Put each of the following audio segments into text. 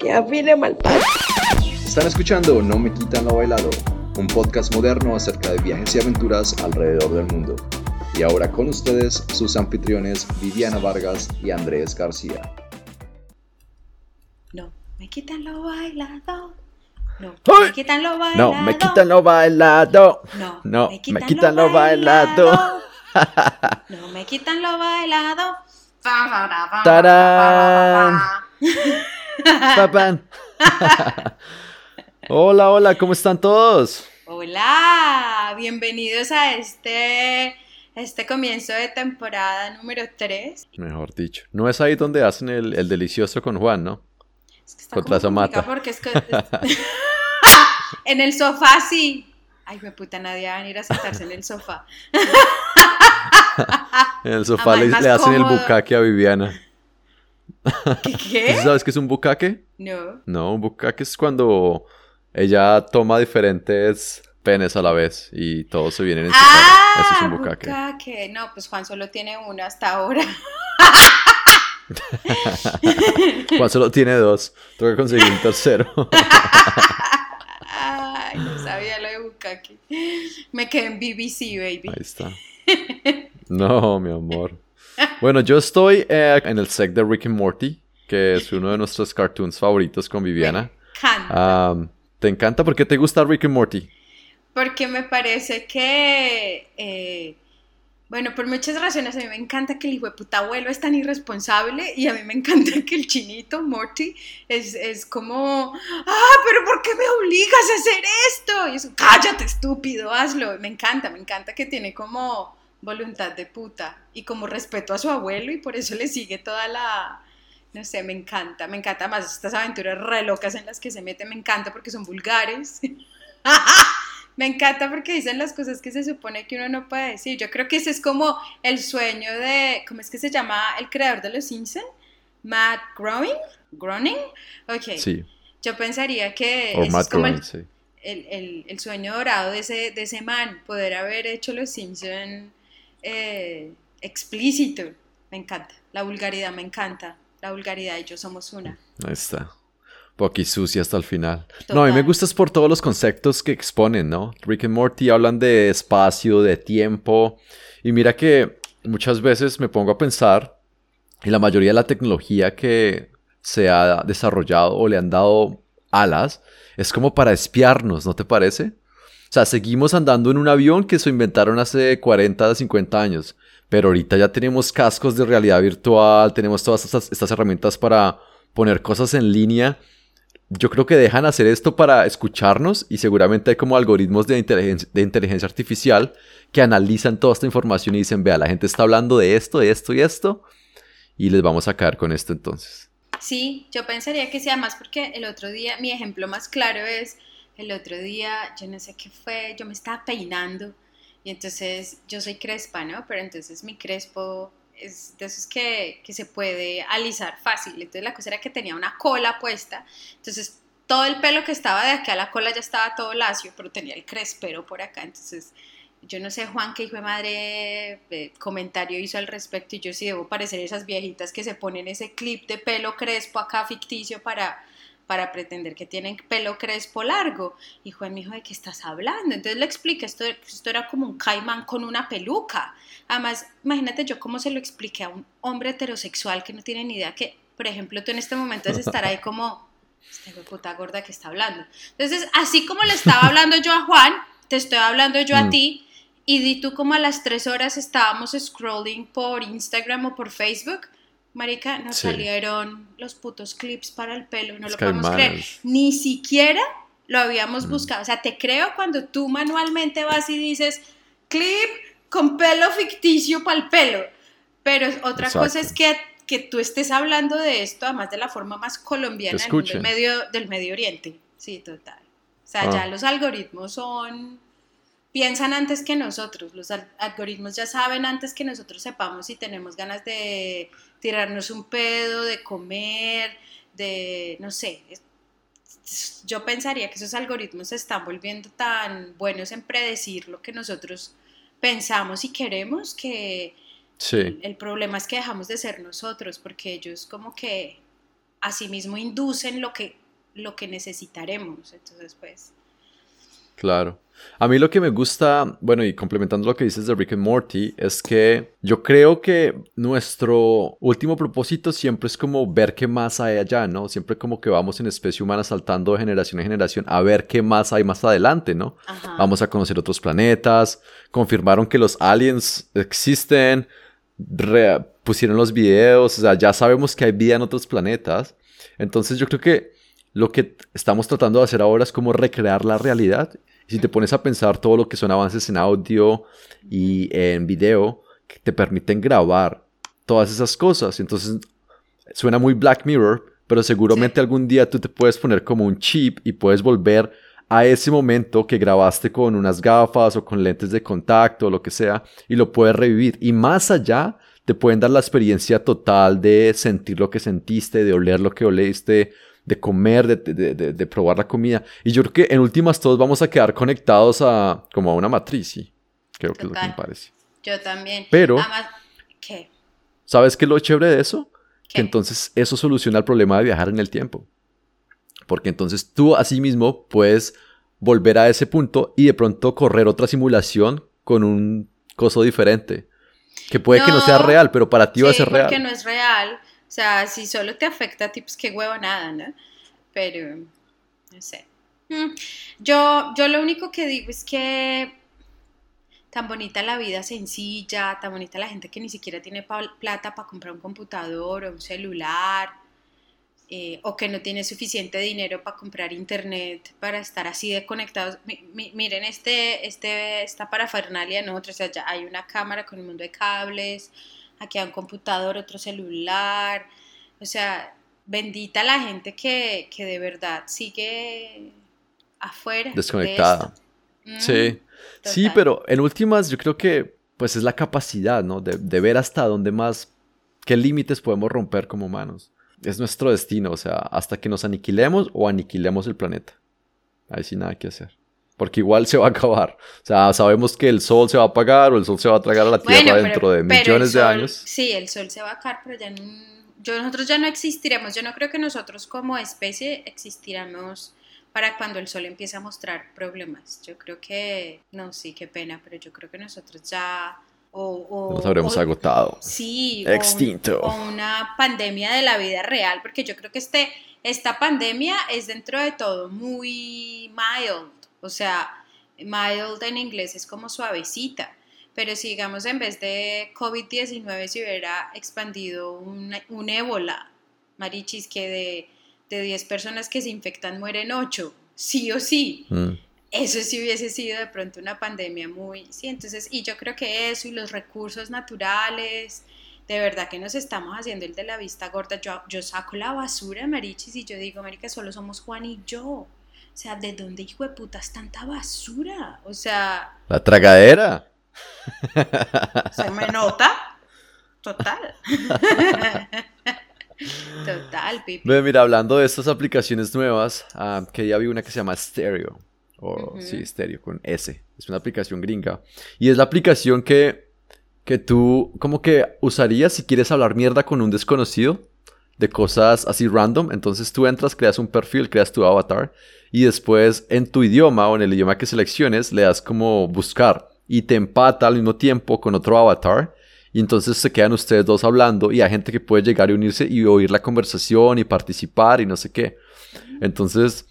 que afine mal Están escuchando No Me Quitan Lo Bailado, un podcast moderno acerca de viajes y aventuras alrededor del mundo. Y ahora con ustedes sus anfitriones Viviana Vargas y Andrés García. Quitan lo bailado. No, me quitan lo bailado. No, no me quitan, lo bailado. no me quitan lo bailado. ¡Tarán! Papan. hola, hola, ¿cómo están todos? Hola, bienvenidos a este, este comienzo de temporada número 3. Mejor dicho. No es ahí donde hacen el, delicioso con Juan, ¿no? Es que está Samata. Porque es que, en el sofá sí. Ay, me puta, nadie va a venir a sentarse en el sofá. en el sofá le, hacen el bucaque a Viviana. ¿Qué? qué? ¿Sabes qué es un bucaque? No. No, un bucaque es cuando ella toma diferentes penes a la vez y todos se vienen en ah, Eso es un bucaque. No, pues Juan solo tiene una hasta ahora. Juan solo tiene dos. Tengo que conseguir un tercero. Ay, no sabía lo de bucaque. Me quedé en BBC, baby. Ahí está. No, mi amor. Bueno, yo estoy eh, en el sec de Rick and Morty, que es uno de nuestros cartoons favoritos con Viviana. Me encanta. ¿Te encanta? ¿Por qué te gusta Rick and Morty? Porque me parece que, eh, bueno, por muchas razones, a mí me encanta que el hijo de puta abuelo es tan irresponsable y a mí me encanta que el chinito, Morty, es, es como, ah, pero ¿por qué me obligas a hacer esto? Y eso, cállate, estúpido, hazlo. Me encanta, me encanta que tiene como voluntad de puta y como respeto a su abuelo y por eso le sigue toda la, no sé, me encanta, me encanta más estas aventuras re locas en las que se mete, me encanta porque son vulgares. me encanta porque dicen las cosas que se supone que uno no puede decir. Yo creo que ese es como el sueño de, ¿cómo es que se llama el creador de Los Simpsons? Matt Groening. ¿Groening? Ok. Sí. Yo pensaría que es como el, el, el, sueño dorado de ese, de ese man, poder haber hecho Los Simpsons eh, explícito. Me encanta. La vulgaridad me encanta. La vulgaridad y yo somos una. Ahí está. Poqui sucia hasta el final. No, a mí me gusta es por todos los conceptos que exponen, ¿no? Rick and Morty hablan de espacio, de tiempo. Y mira que muchas veces me pongo a pensar y la mayoría de la tecnología que se ha desarrollado o le han dado alas es como para espiarnos, ¿no te parece? O sea, seguimos andando en un avión que se inventaron hace 40, 50 años. Pero ahorita ya tenemos cascos de realidad virtual, tenemos todas estas, herramientas para poner cosas en línea. Yo creo que dejan hacer esto para escucharnos y seguramente hay como algoritmos de inteligencia, de inteligencia artificial que analizan toda esta información y dicen, vea, la gente está hablando de esto, de esto y esto, y les vamos a caer con esto entonces. Sí, yo pensaría que sea más porque el otro día mi ejemplo más claro es el otro día, yo no sé qué fue, yo me estaba peinando y entonces yo soy crespa, ¿no? Pero entonces mi crespo es que, que se puede alisar fácil. Entonces la cosa era que tenía una cola puesta, entonces todo el pelo que estaba de acá a la cola ya estaba todo lacio, pero tenía el crespero por acá, entonces yo no sé, Juan, qué hijo de madre eh, comentario hizo al respecto y yo sí debo parecer esas viejitas que se ponen ese clip de pelo crespo acá ficticio para para pretender que tienen pelo crespo largo. Y Juan me dijo, ¿de qué estás hablando? Entonces le expliqué, esto, esto era como un caimán con una peluca. Además, imagínate yo cómo se lo expliqué a un hombre heterosexual que no tiene ni idea que, por ejemplo, tú en este momento es estar ahí como, esta puta gorda que está hablando. Entonces, así como le estaba hablando yo a Juan, te estoy hablando yo a mm. ti, y di tú como a las tres horas estábamos scrolling por Instagram o por Facebook Marica, nos salieron los putos clips para el pelo, no lo podemos creer. Ni siquiera lo habíamos mm. buscado. O sea, te creo cuando tú manualmente vas y dices clip con pelo ficticio para el pelo. Pero otra cosa es que, que tú estés hablando de esto, además de la forma más colombiana del medio, del Medio Oriente. Sí, total. O sea, ya ah. los algoritmos son piensan antes que nosotros, los algoritmos ya saben antes que nosotros sepamos si tenemos ganas de tirarnos un pedo, de comer, de, no sé, yo pensaría que esos algoritmos se están volviendo tan buenos en predecir lo que nosotros pensamos y queremos que el problema es que dejamos de ser nosotros porque ellos como que asimismo inducen lo que, lo que necesitaremos. Entonces, pues... Claro. A mí lo que me gusta, bueno, y complementando lo que dices de Rick and Morty, es que yo creo que nuestro último propósito siempre es como ver qué más hay allá, ¿no? Siempre como que vamos en especie humana saltando de generación en generación a ver qué más hay más adelante, ¿no? Vamos a conocer otros planetas, confirmaron que los aliens existen, pusieron los videos, o sea, ya sabemos que hay vida en otros planetas. Entonces yo creo que lo que estamos tratando de hacer ahora es como recrear la realidad si te pones a pensar todo lo que son avances en audio y en video que te permiten grabar todas esas cosas, entonces suena muy Black Mirror, pero seguramente algún día tú te puedes poner como un chip y puedes volver a ese momento que grabaste con unas gafas o con lentes de contacto o lo que sea y lo puedes revivir. Y más allá, te pueden dar la experiencia total de sentir lo que sentiste, de oler lo que oliste, de comer, de, probar la comida. Y yo creo que en últimas todos vamos a quedar conectados a como a una matriz, sí. Creo que es lo que me parece. Yo también. Pero, ¿qué? ¿Sabes qué es lo chévere de eso? Que entonces eso soluciona el problema de viajar en el tiempo. Porque entonces tú así mismo puedes volver a ese punto y de pronto correr otra simulación con un coso diferente. Que puede que no sea real, pero para ti va a ser real. Porque no es real o sea, si solo te afecta a ti, pues qué huevo nada, ¿no? Pero, no sé. Mm, yo, yo lo único que digo es que tan bonita la vida sencilla, tan bonita la gente que ni siquiera tiene plata para comprar un computador o un celular, eh, o que no tiene suficiente dinero para comprar internet, para estar así de conectados. miren este, este, esta parafernalia, ¿no? O sea, ya hay una cámara con un mundo de cables, aquí hay un computador, otro celular, o sea, bendita la gente que, de verdad sigue afuera. Desconectada. sí, sí, pero en últimas yo creo que pues es la capacidad, ¿no? De, de ver hasta dónde más, qué límites podemos romper como humanos. Es nuestro destino, o sea, hasta que nos aniquilemos o aniquilemos el planeta. Ahí sí nada que hacer porque igual se va a acabar. O sea, sabemos que el sol se va a apagar o el sol se va a tragar a la Tierra dentro de millones de años. Sí, el sol se va a acabar, pero ya nosotros ya no existiremos. Yo no creo que nosotros como especie existiremos para cuando el sol empiece a mostrar problemas. Yo creo que, no, sí, qué pena, pero yo creo que nosotros ya... O, nos habremos agotado. Sí, extinto. O, una pandemia de la vida real, porque yo creo que este, esta pandemia es dentro de todo muy mild, o sea, mild en inglés es como suavecita. Pero si digamos en vez de COVID-19 se hubiera expandido un, ébola, marichis, que de, de 10 personas que se infectan mueren 8, sí o sí. Mm. Eso sí hubiese sido de pronto una pandemia muy, sí, entonces, y yo creo que eso y los recursos naturales, de verdad que nos estamos haciendo el de la vista gorda. Yo, yo saco la basura, marichis, y yo digo, marica, solo somos Juan y yo. O sea, ¿de dónde, hijo de putas, tanta basura? O sea... La tragadera. Se me nota. Total. Total, pipi. Mira, hablando de estas aplicaciones nuevas, ah, que ya vi una que se llama Stereo. O sí, Stereo con S. Es una aplicación gringa. Y es la aplicación que, que tú como que usarías si quieres hablar mierda con un desconocido de cosas así random. Entonces tú entras, creas un perfil, creas tu avatar y después en tu idioma o en el idioma que selecciones le das como buscar y te empata al mismo tiempo con otro avatar y entonces se quedan ustedes dos hablando y hay gente que puede llegar y unirse y oír la conversación y participar y no sé qué. Entonces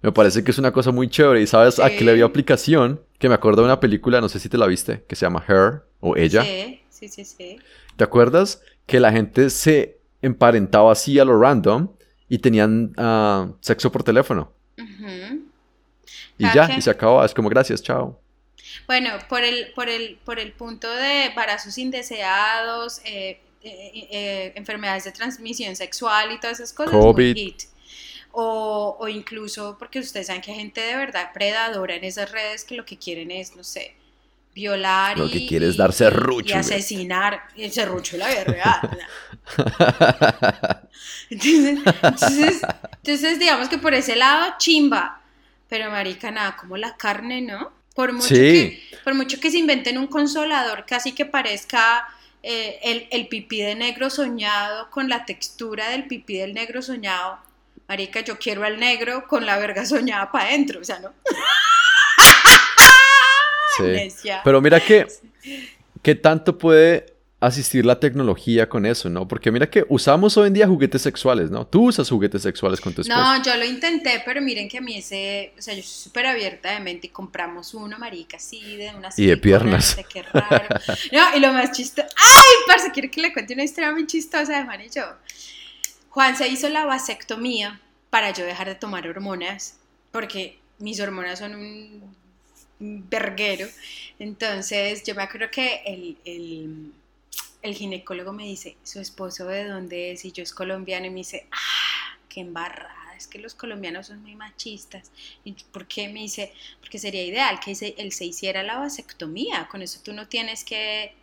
me parece que es una cosa muy chévere y sabes a qué le dio aplicación que me acuerdo de una película, no sé si te la viste, que se llama Her o Ella. Sí, sí, sí, sí. ¿Te acuerdas que la gente se emparentaba así a lo random y tenían ah, sexo por teléfono? Y ya, y se acabó. Es como gracias, chao. Bueno, por el, por el, por el punto de embarazos indeseados, eh, eh, eh, enfermedades de transmisión sexual y todas esas cosas. COVID. O, o, incluso porque ustedes saben que hay gente de verdad predadora en esas redes que lo que quieren es, no sé, violar Lo que quiere es dar serrucho. Y asesinar. Y serrucho la vida entonces, entonces, digamos que por ese lado, chimba. Pero marica, nada, como la carne, ¿no? Por mucho, que, por mucho que se inventen un consolador casi que parezca eh, el, el pipí de negro soñado con la textura del pipí del negro soñado. Marica, yo quiero al negro con la verga soñada para adentro, o sea, ¿no? Pero mira que, ¿qué tanto puede asistir la tecnología con eso, ¿no? Porque mira que usamos hoy en día juguetes sexuales, ¿no? Tú usas juguetes sexuales con tu esposo. No, yo lo intenté, pero miren que a mí ese, o sea, yo soy súper abierta de mente y compramos uno, marica, así, de unas Y de piernas. qué raro. No, y lo más chistoso, ¡ay, parce! Quiero que le cuente una historia muy chistosa de Juan y yo. Juan se hizo la vasectomía para yo dejar de tomar hormonas, porque mis hormonas son un verguero. Entonces, yo me acuerdo que el, el, ginecólogo me dice, ¿su esposo de dónde es? Y yo es colombiano y me dice, ¡ah! ¡Qué embarrada! Es que los colombianos son muy machistas. ¿Y por qué? Me dice, porque sería ideal que él se hiciera la vasectomía. Con eso tú no tienes que...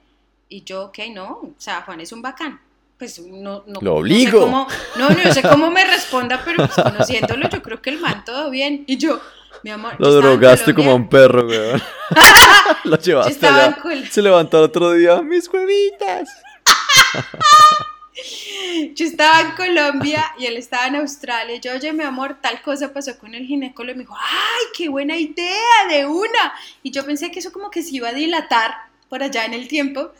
Y yo, ok, no. O sea, Juan es un bacán pues no, no, lo obligo. No, no, no sé cómo me responda, pero pues, conociéndolo, yo creo que el man todo bien. Y yo, mi amor. Lo drogaste como a un perro, weón. lo llevaste allá. Se levantó el otro día, mis huevitas. yo estaba en Colombia y él estaba en Australia. Yo, oye, mi amor, tal cosa pasó con el ginecólogo. Y me dijo, ¡ay, qué buena idea! De una. Y yo pensé que eso como que se iba a dilatar por allá en el tiempo.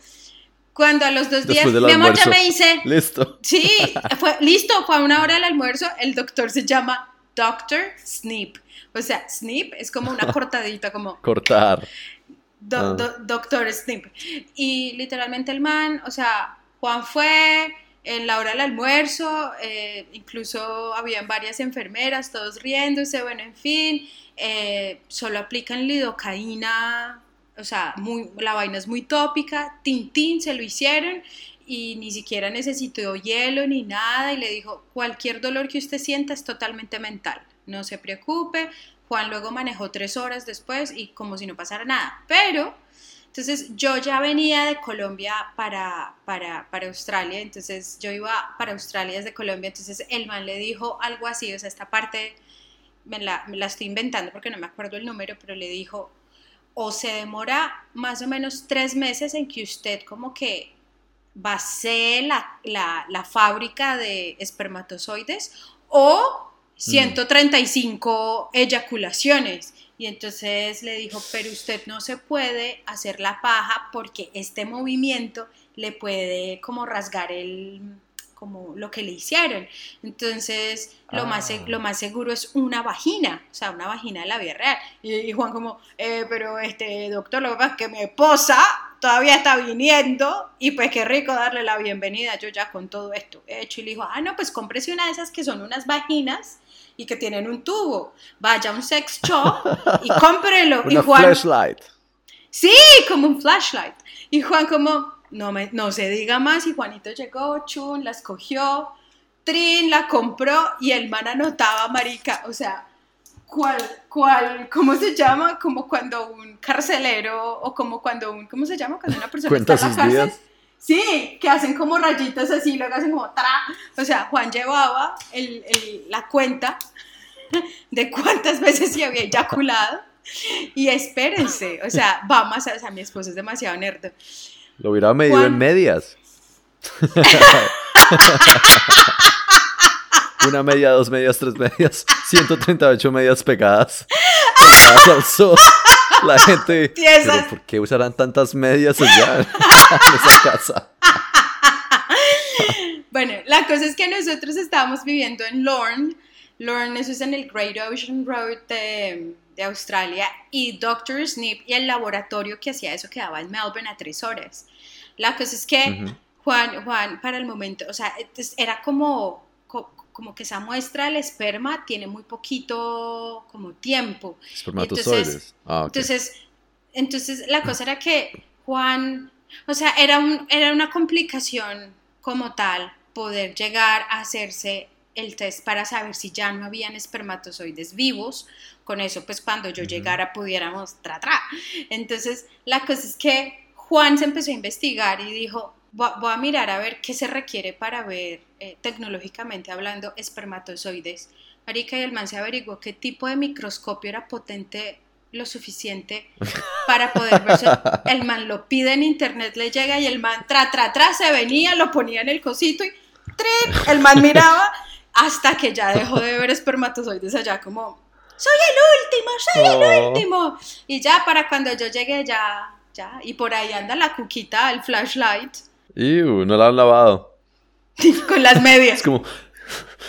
Cuando a los dos días, mi amor ya me dice. Listo. Sí, fue listo, fue a una hora del almuerzo. El doctor se llama Doctor Snip. O sea, snip es como una cortadita, como... Cortar. Ah. doctor Snip. Y literalmente el man, o sea, Juan fue en la hora del almuerzo, eh, incluso habían varias enfermeras, todos riéndose, bueno, en fin, eh, solo aplican lidocaína, o sea, la vaina es muy tópica, Tintín se lo hicieron y ni siquiera necesitó hielo ni nada y le dijo, cualquier dolor que usted sienta es totalmente mental no se preocupe. Juan luego manejó tres horas después y como si no pasara nada. Pero, entonces yo ya venía de Colombia para, para, Australia, entonces yo iba para Australia desde Colombia, entonces el man le dijo algo así, o sea, esta parte me la, estoy inventando porque no me acuerdo el número, pero le dijo, o se demora más o menos tres meses en que usted como que base la, la, la fábrica de espermatozoides, o 135 eyaculaciones. Y entonces le dijo, pero usted no se puede hacer la paja porque este movimiento le puede como rasgar el como lo que le hicieron. Entonces, lo, más, ah. lo más seguro es una vagina, o sea, una vagina de la vida real. Y, Juan como, eh, pero este doctor, lo que pasa es que mi esposa todavía está viniendo y pues qué rico darle la bienvenida yo ya con todo esto hecho. Y le dijo, ah, no, pues cómprese una de esas que son unas vaginas y que tienen un tubo. Vaya a un sex shop y cómprelo. y Juan, flashlight. Sí, como un flashlight. Y Juan como, no, me, no se diga más. Y Juanito llegó, chun, la escogió, Trin la compró y el man anotaba, marica. O sea, ¿cuál, cuál, cómo se llama? Como cuando un carcelero o como cuando un, ¿cómo se llama? Cuando una persona está en la cárcel. Sí, que hacen como rayitas así, luego hacen como tra. O sea, Juan llevaba el, el, la cuenta de cuántas veces se había eyaculado. Y espérense, o sea, va más, o sea, mi esposo es demasiado nerd. Lo hubiera medido en medias. Una media, dos medias, tres medias, 138 medias pegadas. La gente. ¿Pero ¿Por qué usarán tantas medias allá en esa casa? bueno, la cosa es que nosotros estábamos viviendo en Lorne. Lorne, eso es en el Great Ocean Road de, Australia. Y Dr. Snip y el laboratorio que hacía eso quedaba en Melbourne a tres horas. La cosa es que Juan, Juan, para el momento, o sea, era como como que esa muestra del esperma tiene muy poquito como tiempo. Espermatozoides. Entonces, ah, entonces, entonces, la cosa era que Juan, o sea, era, un, era una complicación como tal poder llegar a hacerse el test para saber si ya no habían espermatozoides vivos. Con eso, pues cuando yo llegara pudiéramos tra, tra. Entonces, la cosa es que Juan se empezó a investigar y dijo, voy a mirar a ver qué se requiere para ver eh, tecnológicamente hablando espermatozoides. Marica y el man se averiguó qué tipo de microscopio era potente lo suficiente para poder verse. El man lo pide en internet, le llega y el man tra, tra, tra, se venía, lo ponía en el cosito y el man miraba hasta que ya dejó de ver espermatozoides allá como, soy el último, soy el oh. último. Y ya para cuando yo llegué ya, ya, y por ahí anda la cuquita, el flashlight. Y no la han lavado. Con las medias. Es como,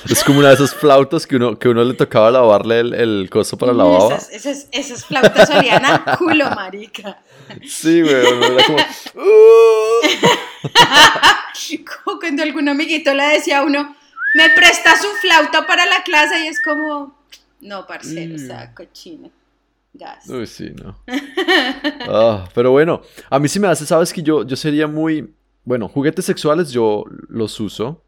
es como una de esas flautas que uno, que uno le tocaba lavarle el, el coso para la Esas, esas, esas, flautas olían a culo, marica. Sí, güey. Era como... como cuando algún amiguito le decía a uno, me presta su flauta para la clase y es como, no, parcero, o sea, mm. Gas. Uy, sí, no. Ah, pero bueno, a mí sí me hace, sabes que yo, yo sería muy, bueno, juguetes sexuales yo los uso,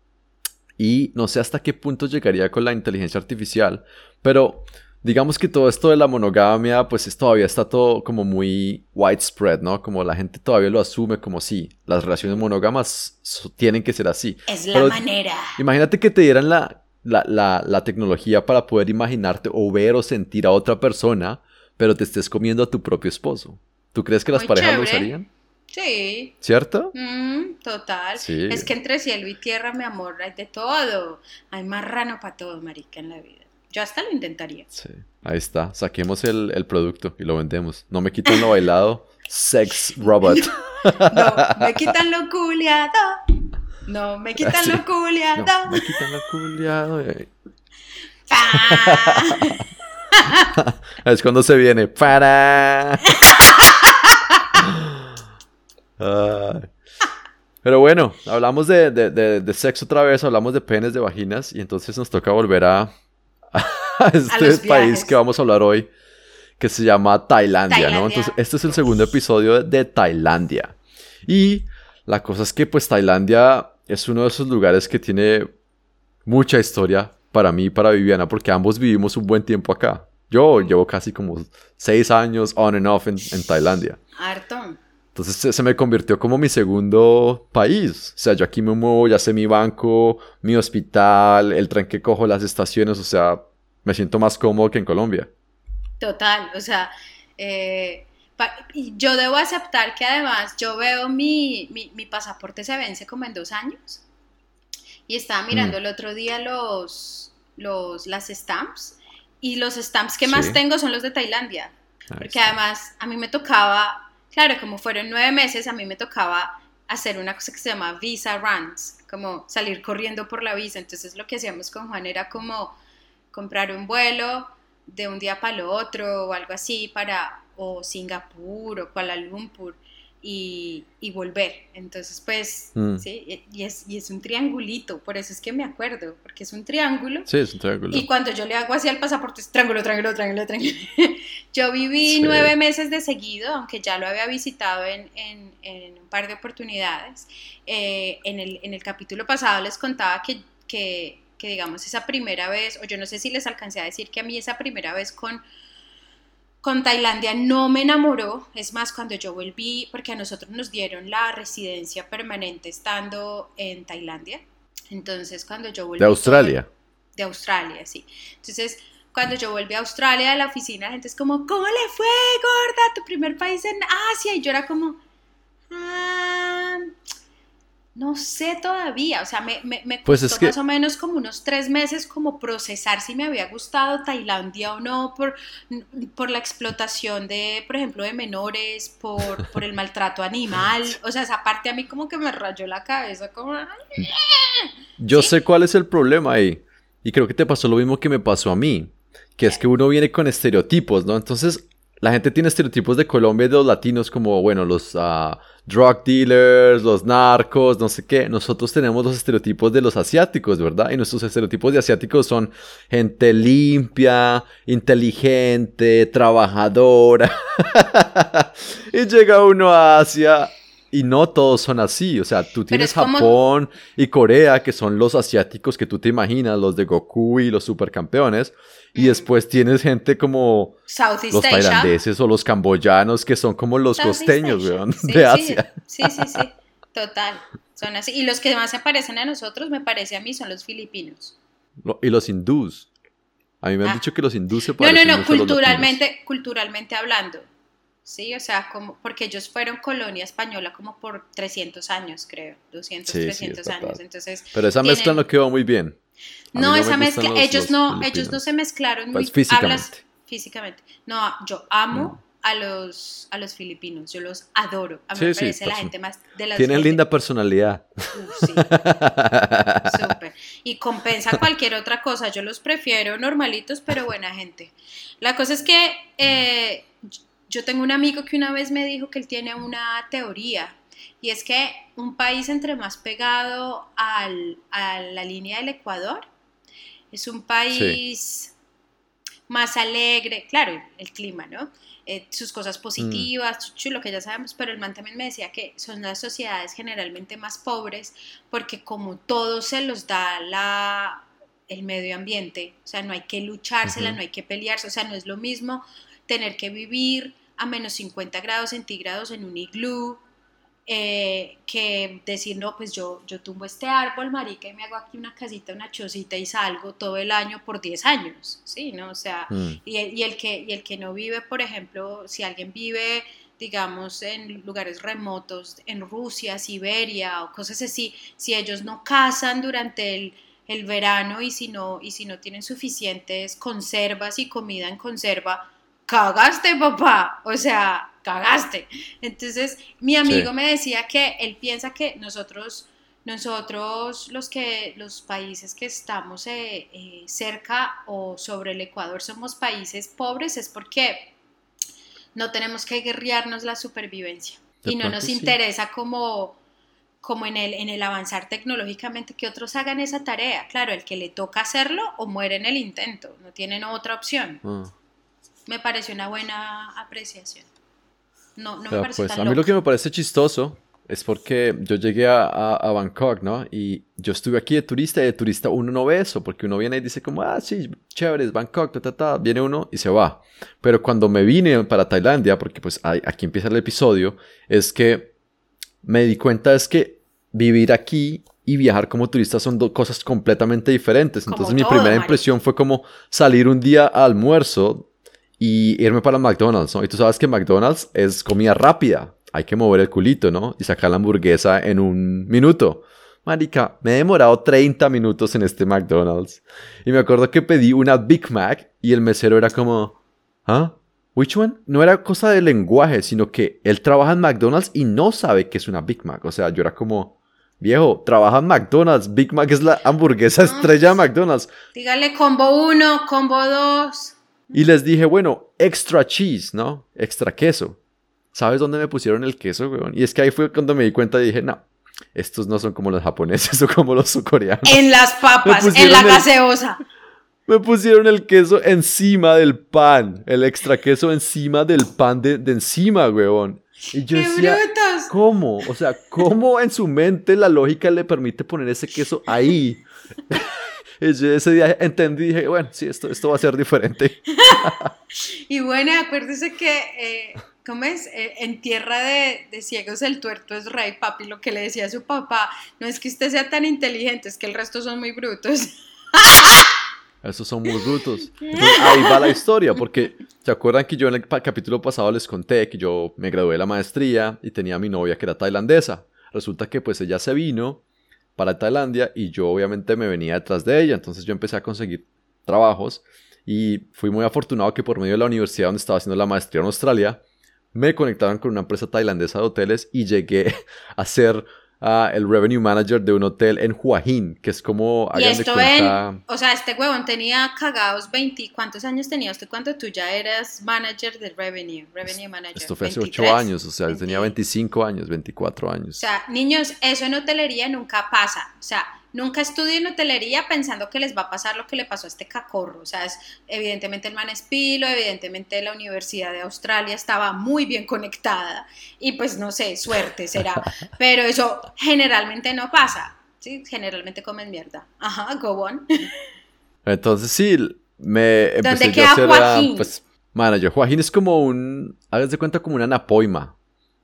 y no sé hasta qué punto llegaría con la inteligencia artificial, pero digamos que todo esto de la monogamia, pues todavía está todo como muy widespread, ¿no? Como la gente todavía lo asume como si las relaciones monógamas tienen que ser así. Es la manera. Imagínate que te dieran la, la, tecnología para poder imaginarte o ver o sentir a otra persona, pero te estés comiendo a tu propio esposo. ¿Tú crees que las parejas lo usarían? Sí. ¿Cierto? Mm, total. Es que entre cielo y tierra, mi amor, hay de todo. Hay marrano para todo, marica, en la vida. Yo hasta lo intentaría. Sí. Ahí está. Saquemos el, producto y lo vendemos. No me quitan lo bailado. Sex robot. no, me quitan lo culiado. No, me quitan lo culiado. No, me quitan lo culiado. Es cuando se viene. Para. Pero bueno, hablamos de, sexo otra vez, hablamos de penes, de vaginas, y entonces nos toca volver a, este país que vamos a hablar hoy, que se llama Tailandia, ¿no? Entonces, este es el segundo episodio de Tailandia. Y la cosa es que, pues, Tailandia es uno de esos lugares que tiene mucha historia para mí y para Viviana, porque ambos vivimos un buen tiempo acá. Yo llevo casi como seis años on and off en, en Tailandia. Harto. Entonces se, me convirtió como mi segundo país. O sea, yo aquí me muevo, ya sé mi banco, mi hospital, el tren que cojo, las estaciones, o sea, me siento más cómodo que en Colombia. Total, o sea, eh, yo debo aceptar que además yo veo mi, mi, pasaporte se vence como en dos años. Y estaba mirando mm. el otro día los, los, las stamps. Y los stamps que más tengo son los de Tailandia. Porque además a mí me tocaba Claro, como fueron nueve meses, a mí me tocaba hacer una cosa que se llama visa runs, como salir corriendo por la visa. Entonces lo que hacíamos con Juan era como comprar un vuelo de un día para el otro o algo así para o Singapur o Kuala Lumpur y, volver. Entonces, pues, mm. sí, y es, y es un triangulito, por eso es que me acuerdo, porque es un triángulo. Sí, es un triángulo. Y cuando yo le hago así al pasaporte, es triángulo, triángulo, triángulo, triángulo. yo viví nueve meses de seguido, aunque ya lo había visitado en, un par de oportunidades. Eh, en, el, en el capítulo pasado les contaba que, que, que, digamos, esa primera vez, o yo no sé si les alcancé a decir que a mí esa primera vez con con Tailandia no me enamoró, es más, cuando yo volví, porque a nosotros nos dieron la residencia permanente estando en Tailandia, entonces cuando yo volví... ¿De Australia? De Australia, sí. Entonces, cuando yo volví a Australia a la oficina, la gente es como, ¿cómo le fue, gorda? Tu primer país en Asia. Y yo era como, ah, no sé todavía, o sea, me, me, pues costó más o menos como unos tres meses como procesar si me había gustado Tailandia o no por, por la explotación de, por ejemplo, de menores, por, por el maltrato animal, o sea, esa parte a mí como que me rayó la cabeza, como... Yo sé cuál es el problema ahí, y creo que te pasó lo mismo que me pasó a mí, que es que uno viene con estereotipos, ¿no? Entonces, la gente tiene estereotipos de Colombia y de los latinos como, bueno, los... Uh, drug dealers, los narcos, no sé qué. Nosotros tenemos los estereotipos de los asiáticos, ¿verdad? Y nuestros estereotipos de asiáticos son gente limpia, inteligente, trabajadora. y llega uno a Asia Y no todos son así, o sea, tú tienes Japón y Corea, que son los asiáticos que tú te imaginas, los de Goku y los supercampeones, y mm. después tienes gente como los tailandeses o los camboyanos, que son como los costeños, de Asia. Sí, sí, sí, total, son así. Y los que más se parecen a nosotros, me parece a mí, son los filipinos. Y los hindús. A mí me han ah. dicho que los hindús se parecen No, no, no, culturalmente, culturalmente hablando. Sí, o sea, como, porque ellos fueron colonia española como por 300 años, creo, 200, 300 años. Entonces, Pero esa mezcla no quedó muy bien. no, esa mezcla, ellos no, ellos no se mezclaron pues muy físicamente. físicamente. No, yo amo a los a los filipinos, yo los adoro. A mí me parece la gente más de las Tienen linda personalidad. sí. Súper. Y compensa cualquier otra cosa. Yo los prefiero normalitos, pero buena gente. La cosa es que eh, yo tengo un amigo que una vez me dijo que él tiene una teoría y es que un país entre más pegado a la línea del Ecuador es un país más alegre, claro, el clima, ¿no? Eh, sus cosas positivas, mm. chulo, que ya sabemos, pero el man también me decía que son las sociedades generalmente más pobres porque como todo se los da la, el medio ambiente, o sea, no hay que luchársela, no hay que pelearse, o sea, no es lo mismo tener que vivir a menos 50 grados centígrados en un iglú, eh, que decir, no, pues yo, yo tumbo este árbol, marica, y me hago aquí una casita, una chocita y salgo todo el año por 10 años, ¿sí? ¿no? O sea, mm. y, el, que, y el que no vive, por ejemplo, si alguien vive digamos, en lugares remotos, en Rusia, Siberia o cosas así, si ellos no cazan durante el, el verano y si, no, y si no tienen suficientes conservas y comida en conserva, cagaste, papá, o sea, cagaste. Entonces, mi amigo me decía que él piensa que nosotros, nosotros los que, los países que estamos eh, eh, cerca o sobre el Ecuador somos países pobres es porque no tenemos que guerrearnos la supervivencia y no nos interesa como como en el, en el avanzar tecnológicamente, que otros hagan esa tarea. Claro, el que le toca hacerlo o muere en el intento, no tienen otra opción. Ah me pareció una buena apreciación. No, no me parece pues, A mí lo que me parece chistoso es porque yo llegué a, a, Bangkok, ¿no? Y yo estuve aquí de turista y de turista uno no ve eso, porque uno viene y dice como, ah, sí, chévere, es Bangkok, ta, ta, ta, viene uno y se va. Pero cuando me vine para Tailandia, porque pues aquí empieza el episodio, es que me di cuenta es que vivir aquí y viajar como turista son dos cosas completamente diferentes. Entonces mi primera impresión fue como salir un día a almuerzo y irme para McDonald's, ¿no? Y tú sabes que McDonald's es comida rápida. Hay que mover el culito, ¿no? Y sacar la hamburguesa en un minuto. Marica, me he demorado 30 minutos en este McDonald's. Y me acuerdo que pedí una Big Mac y el mesero era como, ¿ah? ¿Which one? No era cosa de lenguaje, sino que él trabaja en McDonald's y no sabe que es una Big Mac. O sea, yo era como, viejo, trabaja en McDonald's. Big Mac es la hamburguesa estrella de McDonald's. Dígale combo 1, combo 2. Y les dije, bueno, extra cheese, ¿no? Extra queso. ¿Sabes dónde me pusieron el queso, weón? Y es que ahí fue cuando me di cuenta y dije, no, estos no son como los japoneses o como los coreanos. En las papas, en la gaseosa. Me pusieron el queso encima del pan, el extra queso encima del pan de, encima, weón. Y yo decía, ¿cómo? O sea, ¿cómo en su mente la lógica le permite poner ese queso ahí? ese día entendí y dije, bueno, sí, esto, esto va a ser diferente. y bueno, acuérdese que, eh, ¿cómo es? Eh, en tierra de, de, ciegos el tuerto es rey, papi. Lo que le decía a su papá, no es que usted sea tan inteligente, es que el resto son muy brutos. Esos son muy brutos. ahí va la historia, porque ¿se acuerdan que yo en el capítulo pasado les conté que yo me gradué de la maestría y tenía a mi novia que era tailandesa? Resulta que pues ella se vino para Tailandia y yo obviamente me venía detrás de ella, entonces yo empecé a conseguir trabajos y fui muy afortunado que por medio de la universidad donde estaba haciendo la maestría en Australia, me conectaron con una empresa tailandesa de hoteles y llegué a ser el revenue manager de un hotel en Hua que es como... Y esto en, o sea, este huevón tenía cagados 20, ¿cuántos años tenía usted cuando tú ya eras manager de revenue, revenue manager? Esto fue hace 8 años, o sea, tenía 25 años, 24 años. O sea, niños, eso en hotelería nunca pasa, o sea, nunca estudien hotelería pensando que les va a pasar lo que le pasó a este cacorro. O sea, es, evidentemente el man es pilo, evidentemente la Universidad de Australia estaba muy bien conectada y pues no sé, suerte será. Pero eso generalmente no pasa. ¿sí? Generalmente comen mierda. Ajá, go on. Entonces sí, me empecé ¿Dónde queda a hacer Joaquín? pues, mano, yo, Joaquín es como un, hagas de cuenta como una napoima.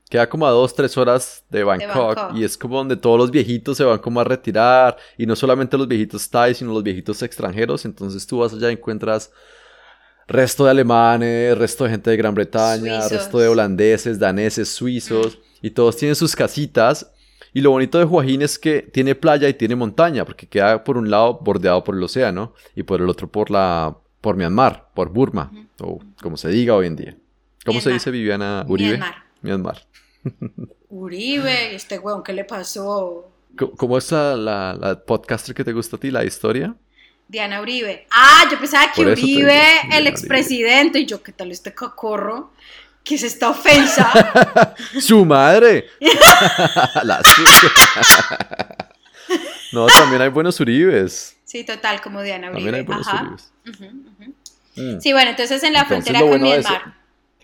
Queda como a dos, tres horas de Bangkok, y es como donde todos los viejitos se van como a retirar y no solamente los viejitos thai, sino los viejitos extranjeros. Entonces tú vas allá y encuentras resto de alemanes, resto de gente de Gran Bretaña, resto de holandeses, daneses, suizos mm. y todos tienen sus casitas. Y lo bonito de Joaquín es que tiene playa y tiene montaña, porque queda por un lado bordeado por el océano y por el otro por la por Myanmar, por Burma, o como se diga hoy en día. ¿Cómo se dice Viviana Uribe? Myanmar. Myanmar. Uribe, este weón, ¿qué le pasó? ¿Cómo es la, podcaster que te gusta a ti, la historia? Diana Uribe. Ah, yo pensaba que Uribe, el expresidente, y yo, ¿qué tal este cacorro? ¿Qué es esta ofensa? ¡Su madre! la no, también hay buenos Uribes. Sí, total, como Diana Uribe. También hay buenos Uribes. Mm. Sí, bueno, entonces en la frontera con Myanmar.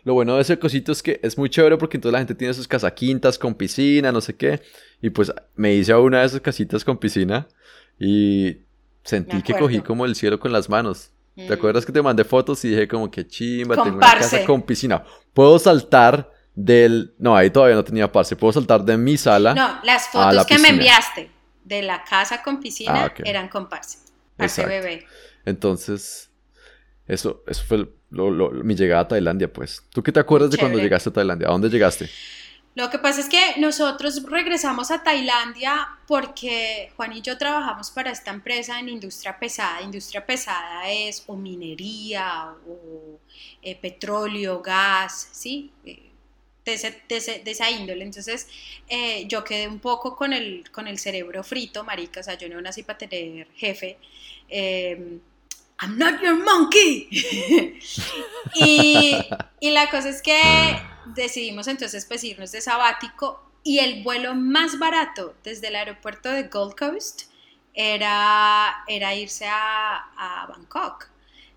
Lo bueno de ese cosito es que es muy chévere porque entonces la gente tiene sus casaquintas con piscina, no sé qué. Y pues me hice a una de esas casitas con piscina y sentí que cogí como el cielo con las manos. ¿Te mm. acuerdas que te mandé fotos y dije como que chimba, tengo una casa con piscina? Puedo saltar del... No, ahí todavía no tenía parce. Puedo saltar de mi sala No, las fotos que me enviaste de la casa con piscina ah, eran con parce. Parce bebé. Entonces, eso, eso fue el mi llegada a Tailandia, pues. ¿Tú qué te acuerdas de cuando llegaste a Tailandia? ¿A dónde llegaste? Lo que pasa es que nosotros regresamos a Tailandia porque Juan y yo trabajamos para esta empresa en industria pesada. Industria pesada es o minería o eh, petróleo, gas, ¿sí? Eh, de, de, esa índole. Entonces eh, yo quedé un poco con el, con el cerebro frito, marica. O sea, yo no nací para tener jefe. I'm not your monkey. y, la cosa es que decidimos entonces pues irnos de sabático y el vuelo más barato desde el aeropuerto de Gold Coast era, era irse a, a Bangkok.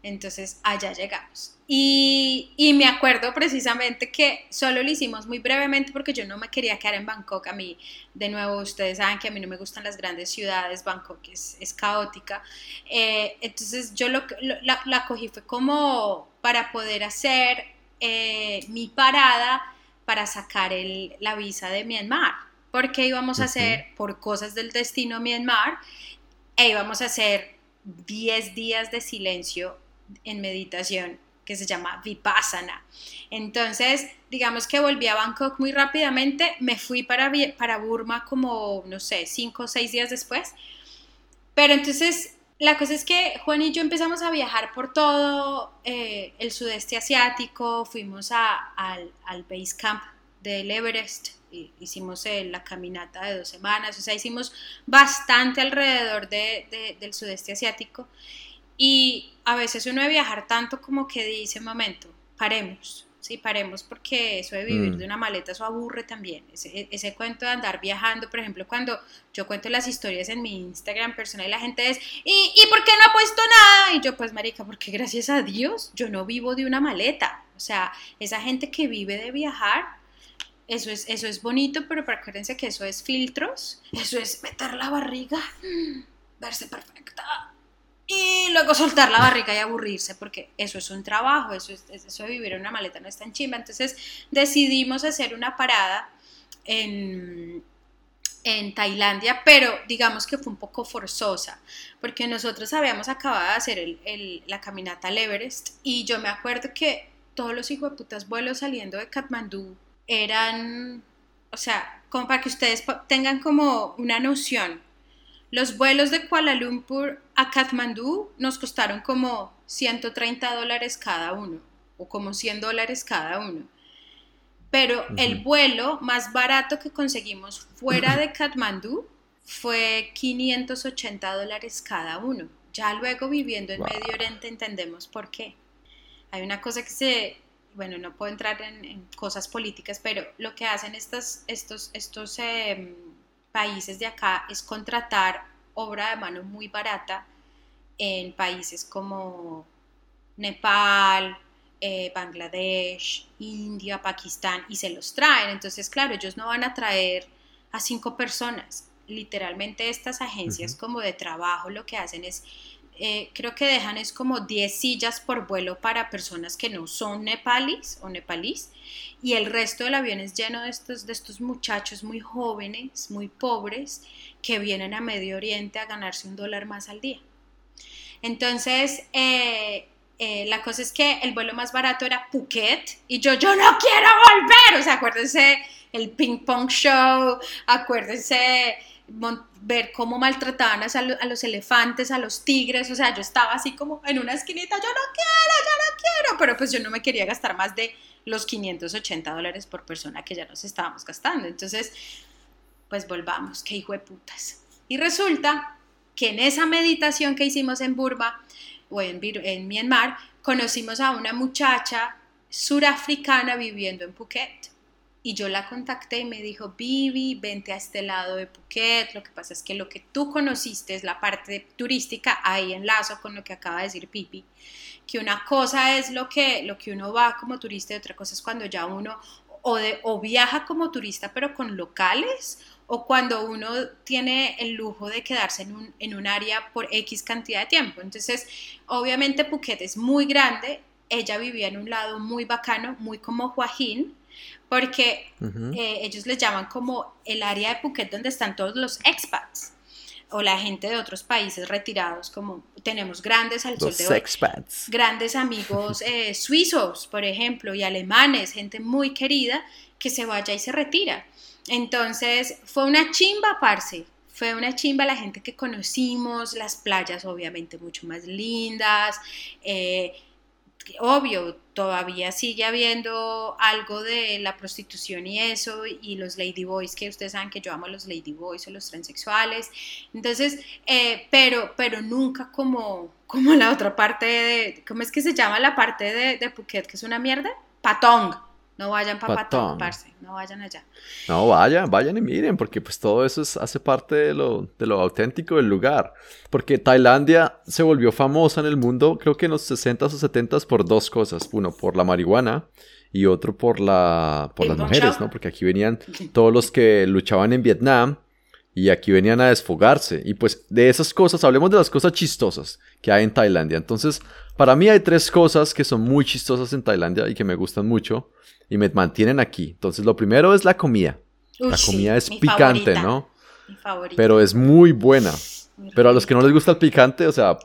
Entonces allá llegamos. Y, y, me acuerdo precisamente que solo lo hicimos muy brevemente porque yo no me quería quedar en Bangkok. A mí, de nuevo, ustedes saben que a mí no me gustan las grandes ciudades, Bangkok es, es caótica. Eh, entonces yo lo, la, la, cogí fue como para poder hacer eh, mi parada para sacar el, la visa de Myanmar. Porque íbamos a hacer, por cosas del destino Myanmar, e íbamos a hacer 10 días de silencio en meditación que se llama Vipassana. Entonces, digamos que volví a Bangkok muy rápidamente, me fui para, para Burma como, no sé, cinco o seis días después. Pero entonces, la cosa es que Juan y yo empezamos a viajar por todo eh, el sudeste asiático, fuimos a, al, al base camp del Everest, hicimos eh, la caminata de dos semanas, o sea, hicimos bastante alrededor de, del sudeste asiático. Y a veces uno de viajar tanto como que dice, momento, paremos, sí, paremos porque eso de vivir mm. de una maleta, eso aburre también. Ese, ese, cuento de andar viajando, por ejemplo, cuando yo cuento las historias en mi Instagram personal y la gente es, ¿y, ¿y por qué no ha puesto nada? Y yo, pues, marica, porque gracias a Dios yo no vivo de una maleta. O sea, esa gente que vive de viajar, eso es, eso es bonito, pero acuérdense que eso es filtros, eso es meter la barriga, mm, verse perfecta y luego soltar la barriga y aburrirse, porque eso es un trabajo, eso, es, eso de vivir en una maleta no es tan chimba. Entonces decidimos hacer una parada en, en Tailandia, pero digamos que fue un poco forzosa, porque nosotros habíamos acabado de hacer el, la caminata al Everest y yo me acuerdo que todos los hijos de putas vuelos saliendo de Kathmandú eran, o sea, para que ustedes tengan como una noción, los vuelos de Kuala Lumpur a Kathmandú nos costaron como 130 dólares cada uno, o como 100 dólares cada uno. Pero el vuelo más barato que conseguimos fuera de Kathmandú fue 580 dólares cada uno. Ya luego viviendo en Medio Oriente entendemos por qué. Hay una cosa que se, bueno, no puedo entrar en, cosas políticas, pero lo que hacen estas, estos, estos em, países de acá es contratar obra de mano muy barata en países como Nepal, eh, Bangladesh, India, Pakistán, y se los traen. Entonces, claro, ellos no van a traer a cinco personas. Literalmente estas agencias como de trabajo lo que hacen es, eh, creo que dejan es como 10 sillas por vuelo para personas que no son nepalis o nepalís, y el resto del avión es lleno de estos, de estos muchachos muy jóvenes, muy pobres, que vienen a Medio Oriente a ganarse un dólar más al día. Entonces, eh, eh, la cosa es que el vuelo más barato era Phuket y yo, yo no quiero volver. O sea, acuérdense el ping pong show, acuérdense ver cómo maltrataban a, los elefantes, a los tigres, o sea, yo estaba así como en una esquinita, yo no quiero, yo no quiero, pero pues yo no me quería gastar más de los 580 dólares por persona que ya nos estábamos gastando. Entonces, pues volvamos, qué hijo de putas. Y resulta que en esa meditación que hicimos en Burma, o en, en Myanmar, conocimos a una muchacha surafricana viviendo en Phuket. Y yo la contacté y me dijo, Vivi, vente a este lado de Phuket. Lo que pasa es que lo que tú conociste es la parte turística, ahí enlazo con lo que acaba de decir Pipi, que una cosa es lo que, lo que uno va como turista y otra cosa es cuando ya uno o, de, o viaja como turista pero con locales o cuando uno tiene el lujo de quedarse en un, en un área por X cantidad de tiempo. Entonces, obviamente Phuket es muy grande, ella vivía en un lado muy bacano, muy como Joaquín, porque eh, ellos les llaman como el área de Phuket donde están todos los expats o la gente de otros países retirados, como tenemos grandes al sol de hoy, expats. grandes amigos eh, suizos, por ejemplo, y alemanes, gente muy querida que se vaya y se retira. Entonces fue una chimba, parce. Fue una chimba la gente que conocimos, las playas obviamente mucho más lindas. Eh, obvio, todavía sigue habiendo algo de la prostitución y eso, y los ladyboys, que ustedes saben que yo amo los ladyboys o los transexuales. Entonces, eh, pero, pero nunca como, como la otra parte de, ¿cómo es que se llama la parte de, de Phuket, que es una mierda? Patong. No vayan para Patón, no vayan allá. No, vayan, vayan y miren, porque pues todo eso hace parte de lo, de lo auténtico del lugar. Porque Tailandia se volvió famosa en el mundo, creo que en los 60s o 70s por dos cosas. Uno, por la marihuana y otro por, la, por las mujeres, ¿no? Porque aquí venían todos los que luchaban en Vietnam y aquí venían a desfogarse. Y pues de esas cosas, hablemos de las cosas chistosas que hay en Tailandia. Entonces, para mí hay tres cosas que son muy chistosas en Tailandia y que me gustan mucho y me mantienen aquí. Entonces, lo primero es la comida. la comida es picante, ¿no? Mi favorita. Pero es muy buena. Pero a los que no les gusta el picante, o sea,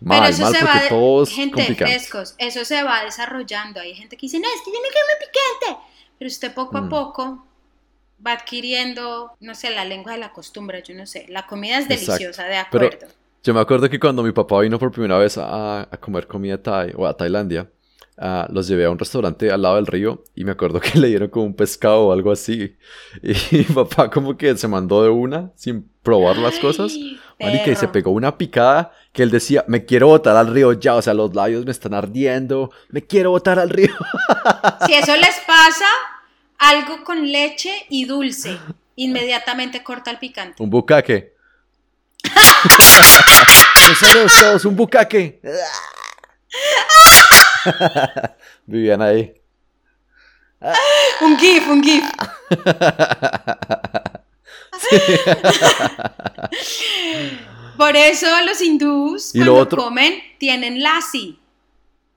mal, mal, porque todos gente frescos, eso se va desarrollando. Hay gente que dice, no, es que yo no quiero picante. Pero usted poco a mm. poco va adquiriendo, no sé, la lengua de la costumbre, yo no sé. La comida es deliciosa, de acuerdo. yo me acuerdo que cuando mi papá vino por primera vez a, a comer comida thai o a Tailandia, Ah, los llevé a un restaurante al lado del río y me acuerdo que le dieron como un pescado o algo así. Y mi papá como que se mandó de una sin probar las cosas. y que se pegó una picada que él decía, me quiero botar al río ya, o sea, los labios me están ardiendo, me quiero botar al río. Si eso les pasa, algo con leche y dulce, inmediatamente corta el picante. Un bucaque. todos, un bucaque. Vivían ahí. un GIF, un GIF. Por eso los hindús cuando comen tienen lassi,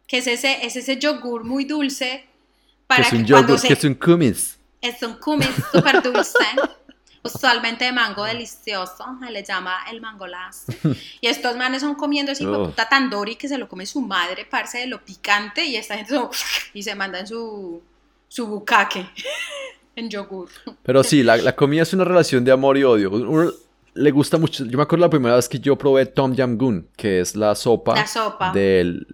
que es ese, es ese yogur muy dulce para que, es un yogur, que es un kumis. Es un kumis súper dulce usualmente de mango delicioso, se le llama el mangolás. Y estos manes son comiendo así, oh. puta tandori que se lo come su madre, parce de lo picante, y esta gente y se mandan su, su bucaque en yogur. Pero sí, la, la, comida es una relación de amor y odio. le gusta mucho. Yo me acuerdo la primera vez que yo probé Tom Yam Goon, que es la sopa. La sopa. Del.